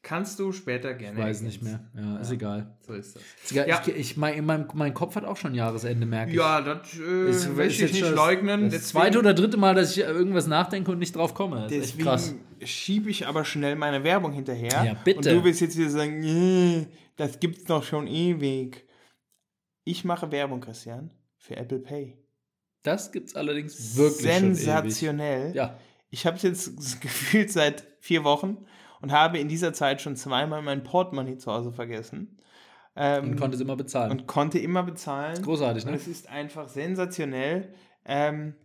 Kannst du später ich gerne. weiß nicht mehr. ergänzen. Ja, ist egal. So ist das. Ist egal. Ja. Ich, ich, mein, mein, mein Kopf hat auch schon Jahresende, merke ich. Ja, das äh, Ist- will ich jetzt nicht das- leugnen. Das zweite oder dritte Mal, dass ich irgendwas nachdenke und nicht drauf komme. Das ist echt Deswegen krass. schiebe ich aber schnell meine Werbung hinterher. Ja, bitte. Und du wirst jetzt wieder sagen, "Nee, das gibt's doch schon ewig. Ich mache Werbung, Christian, für Apple Pay. Das gibt's allerdings wirklich schon Sensationell. Ja. Ich habe es jetzt gefühlt seit vier Wochen und habe in dieser Zeit schon zweimal mein Portemonnaie zu Hause vergessen. Ähm, Und konnte es immer bezahlen. und konnte immer bezahlen. Großartig, Und ne? es ist einfach sensationell. Ähm,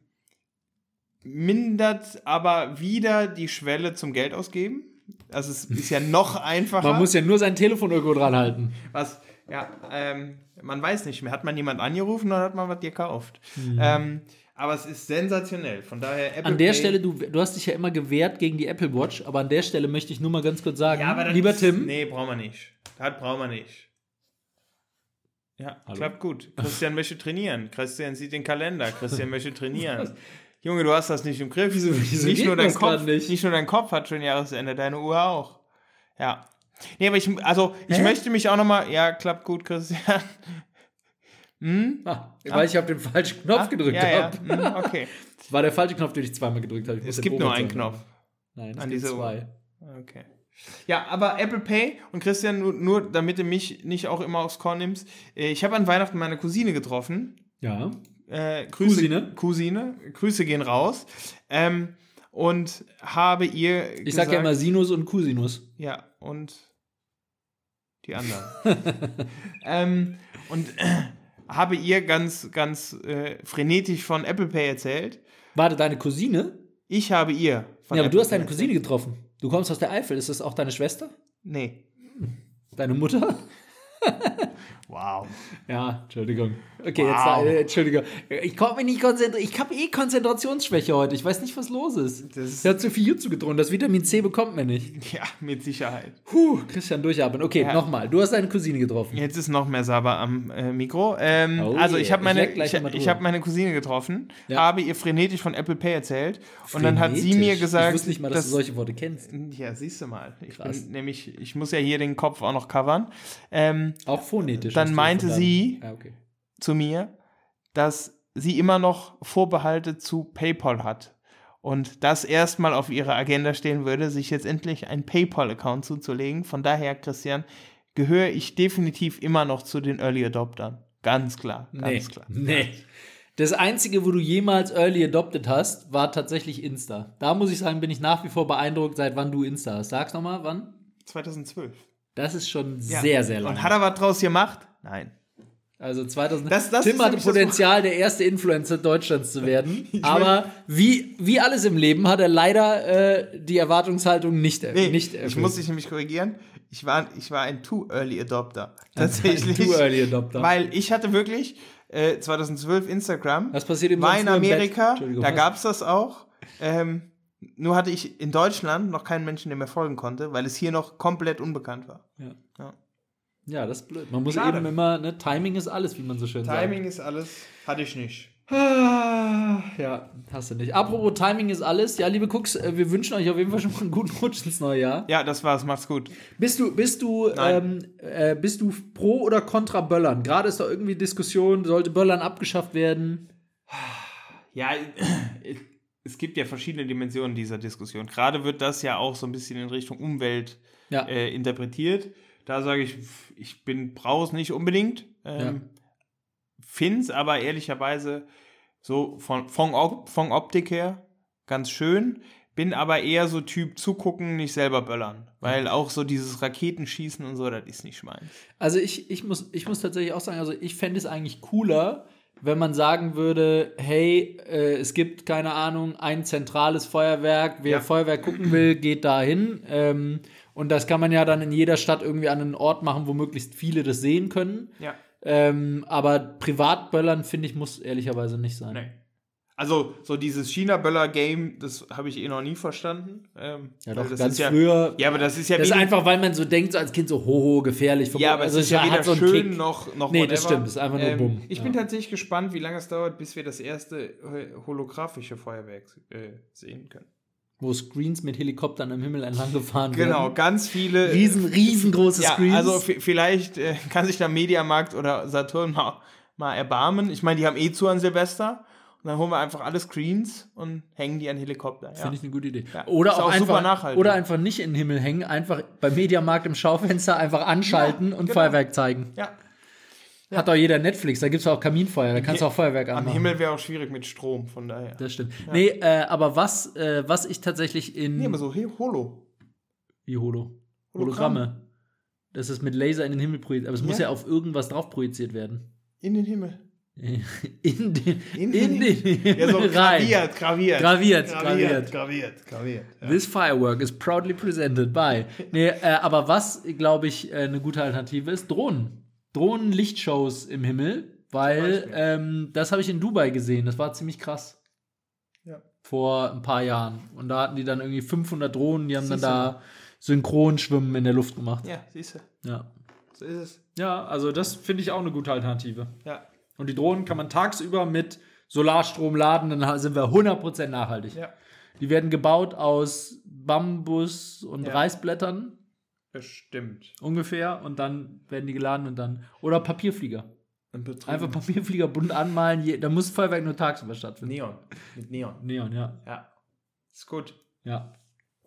mindert aber wieder die Schwelle zum Geld ausgeben. Also es ist ja noch einfacher. Man muss ja nur sein Telefon irgendwo dran halten. was, ja, ähm, man weiß nicht mehr. Hat man jemand angerufen oder hat man was gekauft? Mhm. Ähm, aber es ist sensationell. Von daher Apple An der Pay- Stelle, du, du hast dich ja immer gewehrt gegen die Apple Watch, aber an der Stelle möchte ich nur mal ganz kurz sagen, Ja, aber lieber ist, Tim, Nee, brauchen wir nicht. Das brauchen wir nicht. Ja, Hallo? klappt gut. Christian möchte trainieren. Christian sieht den Kalender. Christian möchte trainieren. Junge, du hast das nicht im Griff. Wieso- wieso nicht, nur dein Kopf, nicht? nicht? nur dein Kopf hat schon Jahresende, deine Uhr auch. Ja. Nee, aber ich, also, ich Hä? möchte mich auch nochmal. Ja, klappt gut, Christian. Hm? ah, weil ich auf den falschen Knopf gedrückt ja, ja. habe. Hm, okay. War der falsche Knopf, den ich zweimal gedrückt habe. Es gibt nur einen sagen. Knopf. Nein, es an gibt zwei. Okay. Ja, aber Apple Pay und Christian, nur, nur damit du mich nicht auch immer aufs Korn nimmst. äh, Ich habe an Weihnachten meine Cousine getroffen. Ja. Äh, Grüße, Cousine? Cousine. Grüße gehen raus. Ähm, und habe ihr. Ich sag ja immer Sinus und Cosinus. Ja, und die anderen. ähm, und äh, habe ihr ganz, ganz äh, frenetisch von Apple Pay erzählt. Warte, deine Cousine? Ich habe ihr. Von Ja, aber Apple du hast deine Cousine getroffen. Du kommst aus der Eifel. Ist das auch deine Schwester? Nee. Deine Mutter? Wow. Ja, Entschuldigung. Okay, Wow. jetzt, äh, Entschuldigung. Ich konnte mich nicht konzentrieren. Ich habe eh Konzentrationsschwäche heute. Ich weiß nicht, was los ist. Das Ich habe zu viel Jutsu getrunken. Das Vitamin C bekommt mir nicht. Ja, mit Sicherheit. Puh, Christian, durchatmen. Okay, Ja. nochmal. Du hast deine Cousine getroffen. Jetzt ist noch mehr Saber am äh, Mikro. Ähm, Oh also ich yeah. habe meine, Ich ich, ich hab meine Cousine getroffen, Ja. habe ihr frenetisch von Apple Pay erzählt und dann hat sie Frenetisch. mir gesagt, Ich wusste nicht mal, dass, du solche Worte kennst. ja, siehst du mal. Ich Krass. bin nämlich, ich muss ja hier den Kopf auch noch covern. Ähm, Auch phonetisch. Dann du meinte sie- Ah, okay. zu mir, dass sie immer noch Vorbehalte zu PayPal hat und das erstmal auf ihrer Agenda stehen würde, sich jetzt endlich einen PayPal-Account zuzulegen. Von daher, Christian, gehöre ich definitiv immer noch zu den Early Adoptern. Ganz klar, Nee, ganz klar. nee. Das Einzige, wo du jemals Early Adopted hast, war tatsächlich Insta. Da muss ich sagen, bin ich nach wie vor beeindruckt, seit wann du Insta hast. Sag's nochmal, wann? 2012. Das ist schon Ja. sehr, sehr lang. Und hat er was draus gemacht? Nein. Also 2000. Das- das Tim hatte Potenzial, der erste Influencer Deutschlands zu werden. aber wie, wie alles im Leben hat er leider äh, die Erwartungshaltung nicht, Nee, nicht ich muss dich nämlich korrigieren. Ich war, ich war ein Too Early Adopter. Ein Tatsächlich. Too Early Adopter. Weil ich hatte wirklich äh, 2012 Instagram. Was passiert ihm war in im? Amerika, da gab es das auch. Ähm, nur hatte ich in Deutschland noch keinen Menschen, der mir folgen konnte, weil es hier noch komplett unbekannt war. Ja. Ja. Ja, das ist blöd. Man muss Schade. eben immer, ne, Timing ist alles, wie man so schön Timing ist alles, hatte ich nicht. sagt. Ja, hast du nicht. Apropos Timing ist alles. Ja, liebe Cooks, äh, wir wünschen euch auf jeden Fall schon mal einen guten Rutsch ins neue Jahr. Ja, das war's, macht's gut. Bist du, bist du, ähm, äh, bist du pro oder contra Böllern? Gerade ist da irgendwie Diskussion, sollte Böllern abgeschafft werden? Ja, es gibt ja verschiedene Dimensionen dieser Diskussion. Gerade wird das ja auch so ein bisschen in Richtung Umwelt Ja. äh, interpretiert. Da sage ich, ich bin brauche es nicht unbedingt. Ähm, Find's aber ehrlicherweise so von, von, Op von Optik her ganz schön. Bin aber eher so Typ zugucken, nicht selber böllern. Weil auch so dieses Raketenschießen und so, das ist nicht meins. Also ich, ich, muss, ich muss tatsächlich auch sagen, also ich fände es eigentlich cooler, wenn man sagen würde, hey, äh, es gibt, keine Ahnung, ein zentrales Feuerwerk, wer Ja. Feuerwerk gucken will, geht dahin. Ähm, und das kann man ja dann in jeder Stadt irgendwie an einen Ort machen, wo möglichst viele das sehen können. Ja. Ähm, aber Privatböllern, finde ich, muss ehrlicherweise nicht sein. Nee. Also, so dieses China-Böller-Game, das habe ich eh noch nie verstanden. Ähm, Ja, doch, das ganz ist ja, früher. Ja, aber das ist ja das ist einfach, weil man so denkt, so als Kind so, hoho, gefährlich. Ja, aber Also es ist ja weder so schön Kick. noch, noch Nee, das whatever. stimmt, das ist einfach nur bumm. Ich Ja. bin tatsächlich gespannt, wie lange es dauert, bis wir das erste äh, holographische Feuerwerk äh, sehen können. Wo Screens mit Helikoptern im Himmel entlang gefahren werden. Genau, ganz viele. Riesen, riesengroße ja, Screens. also vielleicht äh, kann sich da Mediamarkt oder Saturn mal, mal erbarmen. Ich meine, die haben eh zu an Silvester. Und dann holen wir einfach alle Screens und hängen die an Helikopter. Ja. Finde ich eine gute Idee. Ja. Oder Ist auch, auch einfach, oder einfach nicht in den Himmel hängen, einfach beim Mediamarkt im Schaufenster einfach anschalten Ja, und genau. Feuerwerk zeigen. ja. Hat doch jeder Netflix, da gibt es auch Kaminfeuer, da kannst du auch Feuerwerk Am anmachen. Himmel wäre auch schwierig mit Strom, von daher. Das stimmt. Nee, äh, aber was, äh, was ich tatsächlich in. Nee, aber so hey, Holo. wie Holo? Hologramm. Hologramme. dass es mit Laser in den Himmel projiziert. Aber es muss Ja. ja auf irgendwas drauf projiziert werden. In den Himmel. In den, In in den Himmel Ja, so rein. graviert, graviert. Graviert, graviert. graviert. Graviert. Ja. This firework is proudly presented by. Nee, äh, aber was, glaube ich, äh, eine gute Alternative ist, Drohnen. Drohnen-Lichtshows im Himmel, weil ähm, das habe ich in Dubai gesehen. Das war ziemlich krass. Ja. Vor ein paar Jahren. Und da hatten die dann irgendwie 500 Drohnen, die haben Siehst dann da Synchronschwimmen in der Luft gemacht. Ja, siehst du. Ja. So ist es. Ja, also das finde ich auch eine gute Alternative. Ja. Und die Drohnen kann man tagsüber mit Solarstrom laden, dann sind wir 100% nachhaltig. Ja. Die werden gebaut aus Bambus und Ja. Reisblättern Bestimmt. ungefähr und dann werden die geladen und dann oder Papierflieger. Einfach Papierflieger bunt anmalen, da muss Feuerwerk nur tagsüber stattfinden. Neon. Mit Neon. Neon, ja. Ja. Ist gut. Ja.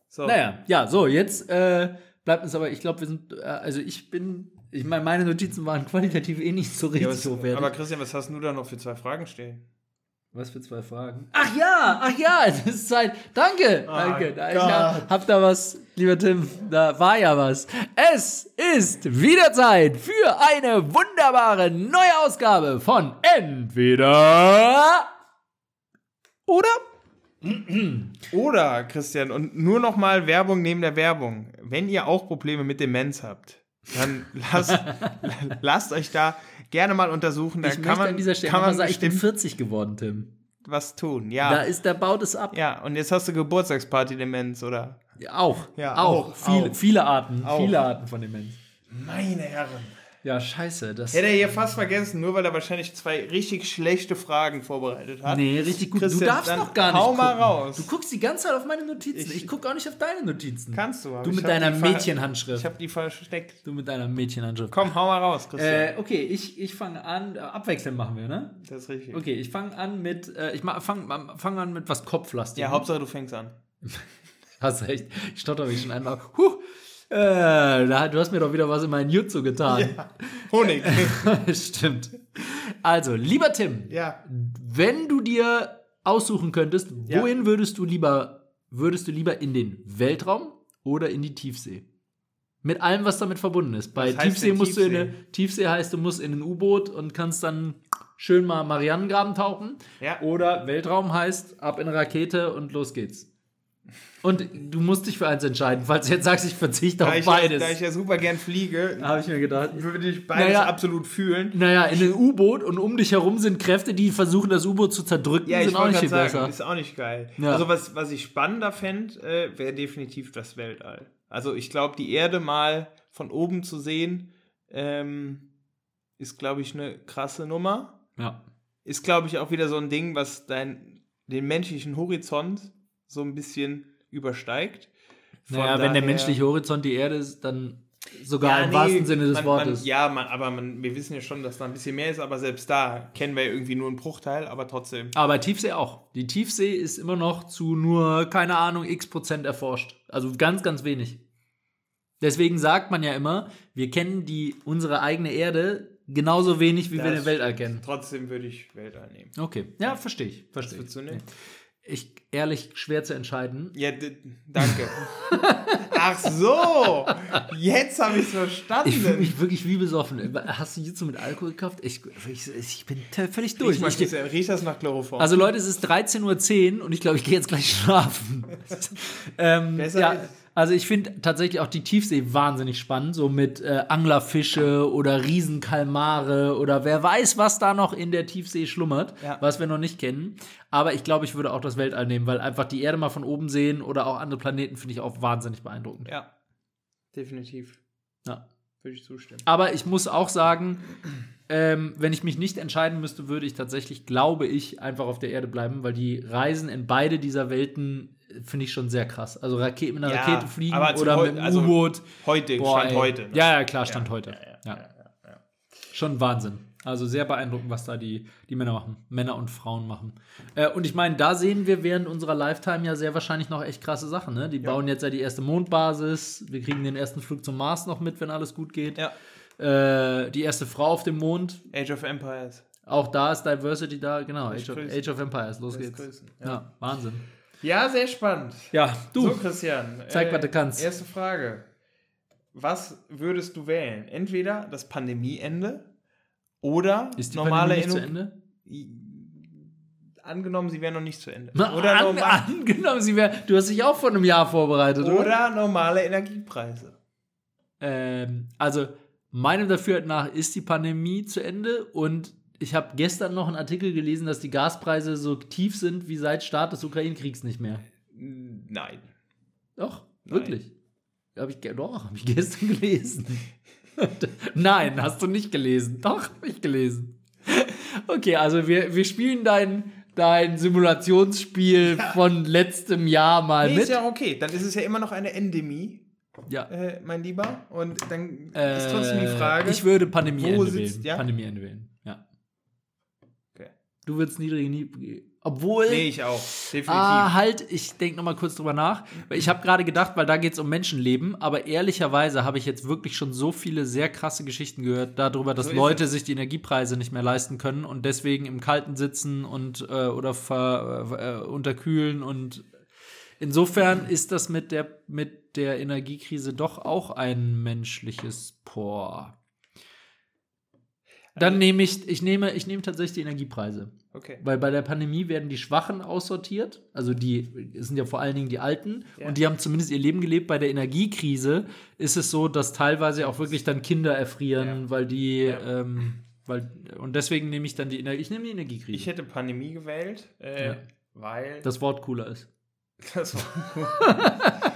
So. Naja, ja, so, jetzt äh, bleibt uns aber, ich glaube, wir sind, äh, also ich bin, ich meine, meine Notizen waren qualitativ eh nicht so Ja, richtig was, hochwertig. aber Christian, was hast du da noch für zwei Fragen stehen? Was für zwei Fragen? Ach ja, ach ja, es ist Zeit. Danke, danke. Da, ich Gott. hab, hab da was, lieber Tim, da war ja was. Es ist wieder Zeit für eine wunderbare neue Ausgabe von Entweder oder Oder, Christian, und nur noch mal Werbung neben der Werbung. Wenn ihr auch Probleme mit Demenz habt, dann lasst, lasst euch da gerne mal untersuchen. Da Ich kann man, an dieser Stelle kann man sagen, ich bin bestimmt 40 geworden, Tim. was tun. Da Ja. ist, da baut es ab. ja, und jetzt hast du Geburtstagsparty-Demenz, oder? Ja, auch. Ja, auch. auch, Viele, auch. viele Arten. Auch. Viele Arten von Demenz. Meine Herren. Ja, scheiße. Das Hätte er hier fast vergessen, nur weil er wahrscheinlich zwei richtig schlechte Fragen vorbereitet hat. Nee, richtig gut. Christian, du darfst noch gar nicht hau gucken. mal raus. Du guckst die ganze Zeit auf meine Notizen. Ich, Ich- gucke auch nicht auf deine Notizen. Kannst du. aber Du mit deiner Mädchenhandschrift. Ich habe die versteckt. Du mit deiner Mädchenhandschrift. Komm, hau mal raus, Christian. Äh, okay, ich, ich fange an. Äh, abwechselnd machen wir, ne? das ist richtig. Okay, ich fange an mit. Äh, ich fange fang an mit was Kopflastig. Ja, Hauptsache du fängst an. Hast recht. Ich stotter mich schon einmal. Huh. Äh, du hast mir doch wieder was in meinen Jutsu getan. Honig. Stimmt. Also, lieber Tim, ja. wenn du dir aussuchen könntest, Ja. wohin würdest du lieber, würdest du lieber in den Weltraum oder in die Tiefsee? Mit allem, was damit verbunden ist. Bei Tiefsee musst du in Tiefsee? eine Tiefsee heißt, du musst in ein U-Boot und kannst dann schön mal Marianengraben tauchen. Ja. Oder Weltraum heißt ab in eine Rakete und los geht's. Und du musst dich für eins entscheiden, falls du jetzt sagst, ich verzichte Da auf ich, beides. ja, da ich ja super gern fliege, Habe ich mir gedacht. würde ich beides Naja. absolut fühlen. Naja, in einem U-Boot und um dich herum sind Kräfte, die versuchen, das U-Boot zu zerdrücken, Ja, sind auch nicht viel sagen, besser. ist auch nicht geil. Ja. Also was, was ich spannender fände, äh, wäre definitiv das Weltall. Also ich glaube, die Erde mal von oben zu sehen, ähm, ist, glaube ich, eine krasse Nummer. Ja. Ist, glaube ich, auch wieder so ein Ding, was dein, den menschlichen Horizont so ein bisschen übersteigt. Von Naja, wenn der menschliche Horizont die Erde ist, dann sogar im nee, wahrsten Sinne des man, Wortes. Man, ja, man, aber man, wir wissen ja schon, dass da ein bisschen mehr ist, aber selbst da kennen wir ja irgendwie nur einen Bruchteil, aber trotzdem. Aber Tiefsee auch. Die Tiefsee ist immer noch zu nur, keine Ahnung, x Prozent erforscht. Also ganz, ganz wenig. Deswegen sagt man ja immer, wir kennen die, unsere eigene Erde genauso wenig, wie wir Das- den Weltall kennen. Trotzdem würde ich Weltall nehmen. Okay, ja, verstehe ich. Verstehe würdest du ich. nehmen? Ich, ehrlich, schwer zu entscheiden. Ja, danke. Ach so, jetzt habe ich es Ich fühle verstanden. mich wirklich wie besoffen. Hast du Jutsu mit Alkohol gekauft? Ich, ich, ich bin völlig durch. Riech, Ich, riecht das nach Chloroform? also Leute, es ist 13.10 Uhr und ich glaube, ich gehe jetzt gleich schlafen. ähm, Besser ja, ist- also ich finde tatsächlich auch die Tiefsee wahnsinnig spannend, so mit äh, Anglerfische oder Riesenkalmare oder wer weiß, was da noch in der Tiefsee schlummert, Ja. was wir noch nicht kennen. Aber ich glaube, ich würde auch das Weltall nehmen, weil einfach die Erde mal von oben sehen oder auch andere Planeten finde ich auch wahnsinnig beeindruckend. ja, definitiv. Ja. Würde ich zustimmen. Aber ich muss auch sagen, ähm, wenn ich mich nicht entscheiden müsste, würde ich tatsächlich, glaube ich, einfach auf der Erde bleiben, weil die Reisen in beide dieser Welten finde ich schon sehr krass. Also Rake mit einer Ja, Rakete fliegen oder mit einem also U-Boot. Heute, Boah, Stand ey. heute. ne? Ja, ja, klar, Stand heute. Ja, Ja, ja. Schon Wahnsinn. Also sehr beeindruckend, was da die, die Männer machen. Männer und Frauen machen. Äh, und ich meine, da sehen wir während unserer Lifetime ja sehr wahrscheinlich noch echt krasse Sachen. Ne? Die bauen jetzt ja die erste Mondbasis. Wir kriegen den ersten Flug zum Mars noch mit, wenn alles gut geht. Äh, die erste Frau auf dem Mond. Age of Empires. Auch da ist Diversity da, genau. Age of. Age of Empires, los geht's. grüßen, Ja. ja. Wahnsinn. Ja, sehr spannend. Ja, du. So, Christian. Zeig, was du kannst. Erste Frage. was würdest du wählen? Entweder das Pandemieende oder Ist die normale Pandemie nicht zu Ende? Angenommen, sie wären noch nicht zu Ende. Oder, an, angenommen, sie wär, du hast dich auch vor einem Jahr vorbereitet, oder? oder normale Energiepreise. Ähm, also, meinem Dafürhalten nach ist die Pandemie zu Ende und ich habe gestern noch einen Artikel gelesen, dass die Gaspreise so tief sind wie seit Start des Ukraine-Kriegs nicht mehr. Nein. Doch, Nein. wirklich. Hab ich, doch, habe ich gestern gelesen. Nein, hast du nicht gelesen. Doch, habe ich gelesen. Okay, also wir, wir spielen dein, dein Simulationsspiel von letztem Jahr mal Nee, mit. ist ja okay. Dann ist es ja immer noch eine Endemie, ja. äh, mein Lieber. Und dann ist trotzdem die Äh, Frage. Ich würde Pandemieende wo wählen. sitzt- ja? Pandemieende wählen, ja. Du würdest niedrige Nie Obwohl. Nee, ich auch. Definitiv. Ah, halt, ich denke noch mal kurz drüber nach. Ich habe gerade gedacht, weil da geht es um Menschenleben, aber ehrlicherweise habe ich jetzt wirklich schon so viele sehr krasse Geschichten gehört darüber, dass So Leute sich die Energiepreise nicht mehr leisten können und deswegen im Kalten sitzen und äh, oder ver, äh, unterkühlen und insofern ist das mit der mit der Energiekrise doch auch ein menschliches Por. Dann nehme ich, ich nehme, ich nehme tatsächlich die Energiepreise. okay. Weil bei der Pandemie werden die Schwachen aussortiert, also die sind ja vor allen Dingen die Alten Ja. und die haben zumindest ihr Leben gelebt. Bei der Energiekrise ist es so, dass teilweise auch wirklich dann Kinder erfrieren, Ja. weil die, Ja. ähm, weil und deswegen nehme ich dann die Energie. Ich nehme die Energiekrise. Ich hätte Pandemie gewählt, äh, weil das Wort cooler ist. das, war,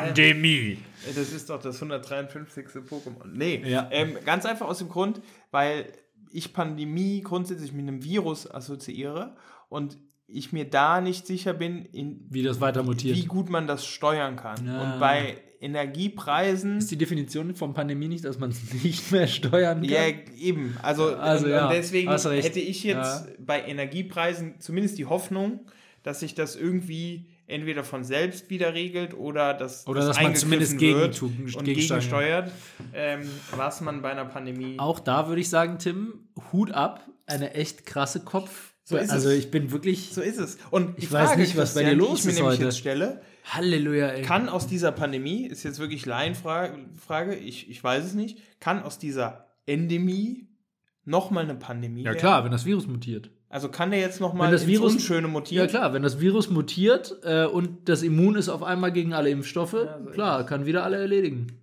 Pandemie. das ist doch das 153. Pokémon. Nee, Ja. ähm, ganz einfach aus dem Grund, weil ich Pandemie grundsätzlich mit einem Virus assoziiere und ich mir da nicht sicher bin, in, Wie das weiter mutiert. wie gut man das steuern kann. Ja. Und bei Energiepreisen ist die Definition von Pandemie nicht, dass man es nicht mehr steuern kann? Ja, eben. Also, Also, und, ja, und deswegen hätte ich jetzt Ja. bei Energiepreisen zumindest die Hoffnung, dass sich das irgendwie entweder von selbst wieder regelt oder dass, Oder das dass man zumindest wird gegen- und gegensteuert, ähm, was man bei einer Pandemie. Auch da würde ich sagen, Tim, Hut ab, eine echt krasse Kopf. So ist also es. ich bin wirklich So ist es. Und Ich weiß Frage, nicht, was bei dir los ich mir ist heute. jetzt stelle, Halleluja, ey. kann aus dieser Pandemie, ist jetzt wirklich Laienfrage, Frage, ich, ich weiß es nicht, kann aus dieser Endemie nochmal eine Pandemie ja werden? klar, wenn das Virus mutiert. Also kann der jetzt nochmal das Virus- Unschöne mutieren? Ja klar, wenn das Virus mutiert äh, und das Immun ist auf einmal gegen alle Impfstoffe, Ja, so klar, kann wieder alle erledigen.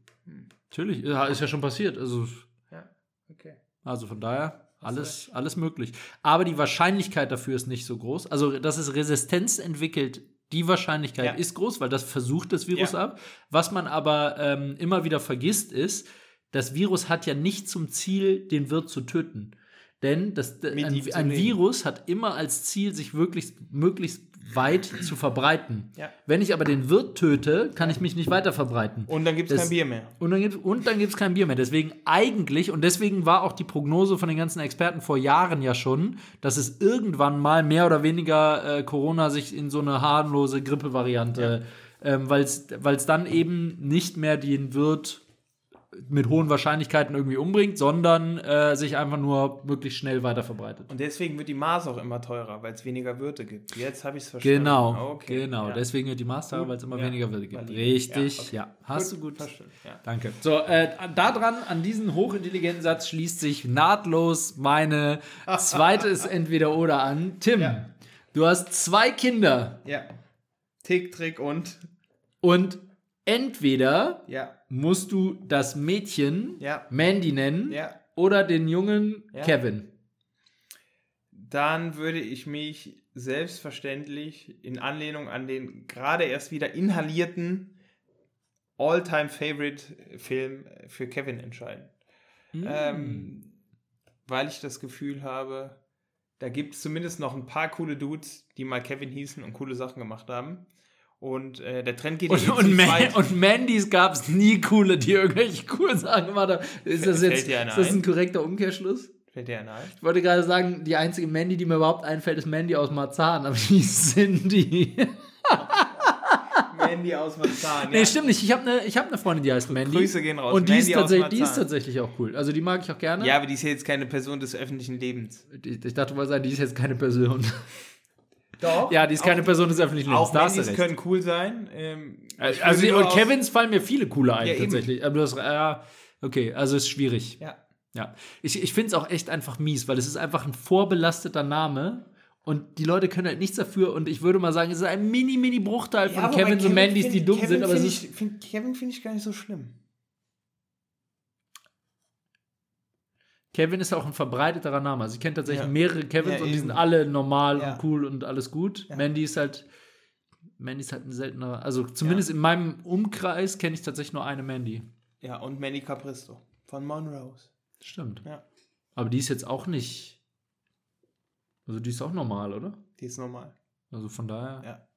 Natürlich, ja, ist ja schon passiert. Also, Ja, okay. also von daher alles, alles möglich. Aber die Wahrscheinlichkeit dafür ist nicht so groß. Also, dass es Resistenz entwickelt, die Wahrscheinlichkeit Ja. ist groß, weil das versucht das Virus Ja. ab. Was man aber ähm, immer wieder vergisst, ist, das Virus hat ja nicht zum Ziel, den Wirt zu töten. Denn das, ein, ein. Virus hat immer als Ziel, sich wirklich möglichst weit zu verbreiten. Ja. Wenn ich aber den Wirt töte, kann ich mich nicht weiter verbreiten. Und dann gibt es kein Bier mehr. Und dann gibt gibt's kein Bier mehr. Deswegen eigentlich, und deswegen war auch die Prognose von den ganzen Experten vor Jahren ja schon, dass es irgendwann mal mehr oder weniger äh, Corona sich in so eine harmlose Grippevariante, ähm, weil es dann eben nicht mehr den Wirt mit hohen Wahrscheinlichkeiten irgendwie umbringt, sondern äh, sich einfach nur möglichst schnell weiter verbreitet. Und deswegen wird die Maß auch immer teurer, weil es weniger Wirte gibt. Jetzt habe ich es verstanden. Genau, Okay, genau. Ja. Deswegen wird die Master, Gut, weil es immer ja, weniger Wirt gibt. valide. Richtig, Ja, ja. okay. Hast du gut verstanden. Ja. Danke. So, äh, daran, an diesen hochintelligenten Satz schließt sich nahtlos meine zweite ist entweder oder an. Tim, Ja. du hast zwei Kinder ja. Tick, Trick und. und entweder Ja. musst du das Mädchen Ja. Mandy nennen Ja. oder den Jungen. Kevin. Dann würde ich mich selbstverständlich in Anlehnung an den gerade erst wieder inhalierten All-Time-Favorite-Film für Kevin entscheiden. Hm. Ähm, weil ich das Gefühl habe, da gibt es zumindest noch ein paar coole Dudes, die mal Kevin hießen und coole Sachen gemacht haben. Und äh, der Trend geht Und, ja und, ziemlich Ma weit. und Mandys gab es nie coole, die irgendwelche coolen Sachen gemacht haben. Ist das jetzt ist das ein? korrekter Umkehrschluss? Fällt dir einer ein? Ich wollte gerade sagen, die einzige Mandy, die mir überhaupt einfällt, ist Mandy aus Marzahn, aber die ist Cindy. Mandy aus Marzahn. Nee, stimmt nicht. Ich habe eine hab ne Freundin, die heißt Mandy. Grüße gehen raus. Und die, Mandy ist tatsächlich, die ist tatsächlich auch cool. Also die mag ich auch gerne. Ja, aber die ist ja jetzt keine Person des öffentlichen Lebens. Ich, ich dachte mal sagen, die ist jetzt keine Person. Doch. Ja, die ist keine Auch- Person des öffentlichen Lebens. Auch Da Mandys können cool sein. Ähm, ich Also, und Kevins fallen mir viele coole ein, Ja, tatsächlich. Aber du hast, ja, okay, also ist schwierig. Ja. Ja. Ich, ich finde es auch echt einfach mies, weil es ist einfach ein vorbelasteter Name. Und die Leute können halt nichts dafür. Und ich würde mal sagen, es ist ein mini, mini Bruchteil von Ja, Kevins und Mandys, find- die dumm Kevin sind. Aber find ich, find, Kevin finde ich gar nicht so schlimm. Kevin ist auch ein verbreiteterer Name. Also ich kenne tatsächlich Ja. mehrere Kevins Ja, und die sind alle normal Ja. und cool und alles gut. Mandy ist halt. Mandy ist halt ein seltener. Also zumindest in meinem Umkreis kenne ich tatsächlich nur eine Mandy. Ja, und Manny Capristo von Monrose. Stimmt. Ja. Aber die ist jetzt auch nicht. Also die ist auch normal, oder? Die ist normal. Also von daher. Ja.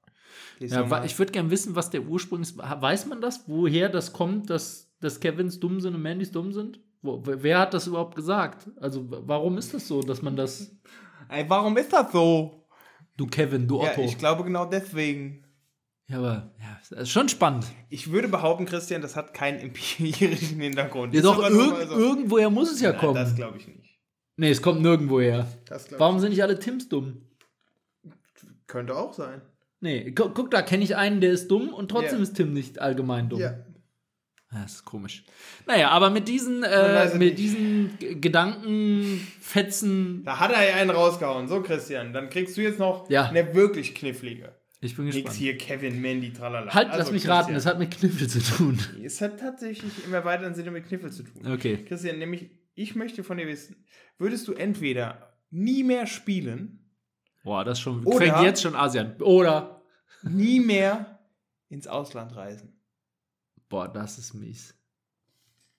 Ja, ich würde gerne wissen, was der Ursprung ist. Weiß man das, woher das kommt, dass, dass Kevins dumm sind und Mandys dumm sind? Wo, wer hat das überhaupt gesagt? Also warum ist das so, dass man das. Ey, warum ist das so? Du Kevin, du Ja, Otto. Ja, ich glaube genau deswegen. aber ja, das ist schon spannend. Ich würde behaupten, Christian, das hat keinen empirischen Hintergrund. Ja, doch, irg so. irgendwoher muss es ja Nein, kommen. Das glaube ich nicht. nee, es kommt nirgendwoher. Warum sind nicht alle Tims dumm? Könnte auch sein. Nee, gu guck, da kenne ich einen, der ist dumm und trotzdem Ja. ist Tim nicht allgemein dumm. Ja. Ja, das ist komisch. Naja, aber mit diesen, äh, mit nicht. diesen Gedankenfetzen, Da hat er ja einen rausgehauen. So, Christian, dann kriegst du jetzt noch Ja. eine wirklich knifflige. ich bin Nix gespannt. hier, Kevin, Mandy, tralala. Halt, Also, lass mich Christian, raten, es hat mit Kniffel zu tun. Es hat tatsächlich im erweiterten Sinne mit Kniffel zu tun. Okay. Christian, nämlich, ich möchte von dir wissen, würdest du entweder nie mehr spielen, Boah, das schon. Oder- fängt jetzt schon Asien. Oder. nie mehr ins Ausland reisen? Boah, das ist mies.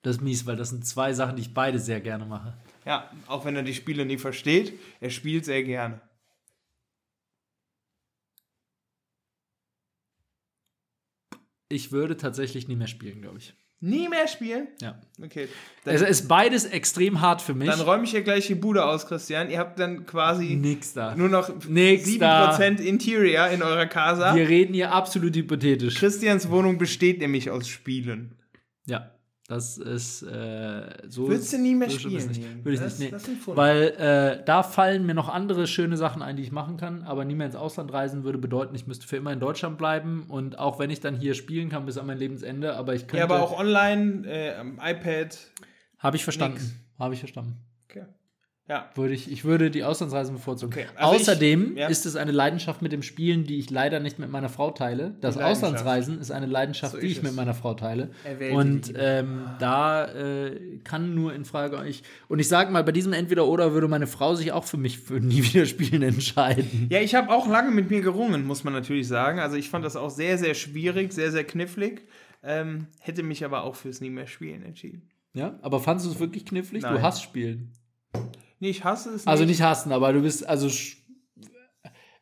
Das ist mies, weil das sind zwei Sachen, die ich beide sehr gerne mache. Ja, auch wenn er die Spiele nie versteht, er spielt sehr gerne. Ich würde tatsächlich nie mehr spielen, glaube ich. Nie mehr spielen? Ja. Okay. Es Dann, ist beides extrem hart für mich. dann räume ich hier gleich die Bude aus, Christian. Ihr habt dann quasi Nix da. nur noch Nix 7% Interior in eurer Casa. Wir reden hier absolut hypothetisch. Christians Wohnung besteht nämlich aus Spielen. Ja, das ist äh, so. Würdest du nie mehr so spielen? nicht. Würde ich Das- nicht. Nee. Weil äh, da fallen mir noch andere schöne Sachen ein, die ich machen kann, aber nie mehr ins Ausland reisen würde bedeuten, ich müsste für immer in Deutschland bleiben und auch wenn ich dann hier spielen kann bis an mein Lebensende, aber ich könnte. Ja, aber auch online, äh, am iPad. Habe ich verstanden. Habe ich verstanden. Okay. Ja. Würde ich, ich würde die Auslandsreisen bevorzugen. Okay, also Außerdem ich- ja. ist es eine Leidenschaft mit dem Spielen, die ich leider nicht mit meiner Frau teile. Das. Auslandsreisen ist eine Leidenschaft, So die ich mit es. meiner Frau teile. Erwählte Und ähm, da äh, kann nur in Frage ich. Und ich sage mal, bei diesem Entweder-Oder würde meine Frau sich auch für mich für nie wieder spielen entscheiden. Ja, ich habe auch lange mit mir gerungen, muss man natürlich sagen. Also ich fand das auch sehr, sehr schwierig, sehr, sehr knifflig. Ähm, hätte mich aber auch fürs Nie mehr Spielen entschieden. Ja, aber fandest du es wirklich knifflig? Du Nein. hast Spielen. Nee, ich hasse es Also nicht hassen, aber du bist, also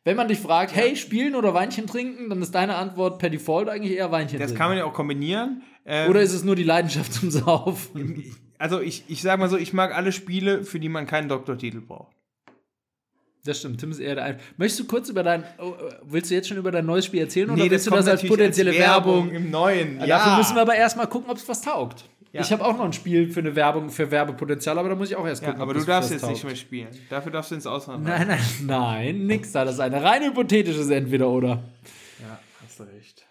wenn man dich fragt, hey, spielen oder Weinchen trinken, dann ist deine Antwort per Default eigentlich eher Weinchen Das trinken. kann man ja auch kombinieren. Ähm, oder ist es nur die Leidenschaft zum Saufen? also ich, ich sag mal so, ich mag alle Spiele, für die man keinen Doktortitel braucht. Das stimmt, Tim ist eher der ein. Möchtest du kurz über dein. Oh, äh, willst du jetzt schon über dein neues Spiel erzählen oder willst du das als potenzielle Werbung? im Neuen. Ja. Ja, Dafür müssen wir aber erstmal gucken, ob es was taugt. Ja. Ich habe auch noch ein Spiel für eine Werbung, für Werbepotenzial, aber da muss ich auch erst ja, gucken. aber ob du darfst jetzt taugt. nicht mehr spielen. Dafür darfst du ins Ausland. Nein, nein, nein, nix da. Das ist eine rein hypothetisches Entweder-Oder. Ja, hast du recht.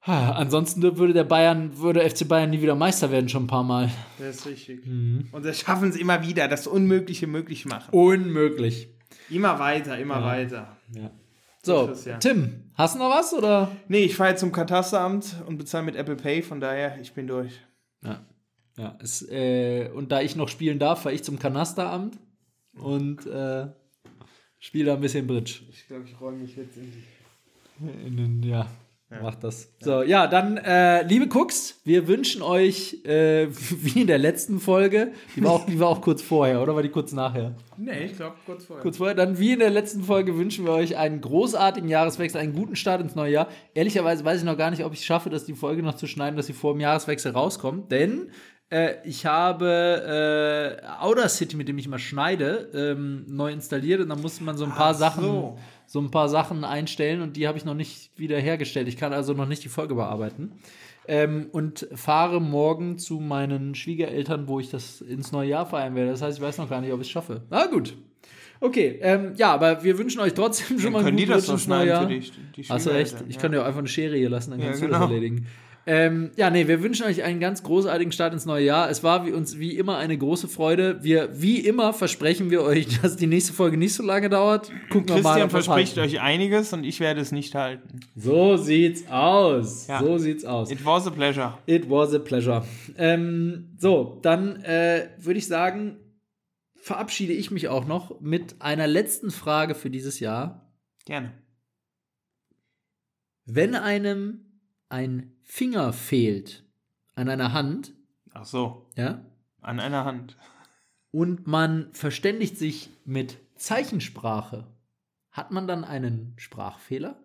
Ansonsten würde der Bayern, würde FC Bayern nie wieder Meister werden, schon ein paar Mal. Das ist richtig. Mhm. Und das schaffen sie immer wieder, das Unmögliche möglich machen. Unmöglich. Immer weiter, immer weiter. Ja. So. Tim, hast du noch was oder? Nee, ich fahre jetzt zum Katasteramt und bezahle mit Apple Pay, von daher, ich bin durch. Ja. Ja, es, äh, und da ich noch spielen darf, fahre ich zum Kanasteramt und äh, spiele da ein bisschen Bridge. Ich glaube, ich räume mich jetzt in die. In den, ja, macht das. So, ja, dann, äh, liebe Cooks, wir wünschen euch, äh, wie in der letzten Folge, die war, auch, die war auch kurz vorher, oder war die kurz nachher? Nee, ich glaube, kurz vorher. Kurz vorher, dann wie in der letzten Folge wünschen wir euch einen großartigen Jahreswechsel, einen guten Start ins neue Jahr. Ehrlicherweise weiß ich noch gar nicht, ob ich es schaffe, dass die Folge noch zu schneiden, dass sie vor dem Jahreswechsel rauskommt, denn äh, ich habe äh, Audacity, mit dem ich immer schneide, ähm, neu installiert und dann musste man so ein paar Ach Sachen, so. so ein paar Sachen einstellen und die habe ich noch nicht wieder hergestellt. Ich kann also noch nicht die Folge bearbeiten. Ähm, und fahre morgen zu meinen Schwiegereltern, wo ich das ins neue Jahr feiern werde. Das heißt, ich weiß noch gar nicht, ob ich es schaffe. Na gut. Okay, ähm, ja, aber wir wünschen euch trotzdem schon Dann mal die guten Rutsch ins neue für Jahr. dich. Die Hast du recht. Ich ja. kann dir auch einfach eine Schere hier lassen, dann Ja, kannst du genau. das erledigen. Ähm, ja, nee, wir wünschen euch einen ganz großartigen Start ins neue Jahr. Es war wie uns wie immer eine große Freude. Wir, wie immer, versprechen wir euch, dass die nächste Folge nicht so lange dauert. Gucken wir mal. Christian verspricht halten. euch einiges und ich werde es nicht halten. So sieht's aus. Ja. So sieht's aus. It was a pleasure. It was a pleasure. Ähm, so, dann äh, würde ich sagen, verabschiede ich mich auch noch mit einer letzten Frage für dieses Jahr. Gerne. Wenn einem ein Finger fehlt an einer Hand, Ach so, ja, an einer Hand. und man verständigt sich mit Zeichensprache, hat man dann einen Sprachfehler?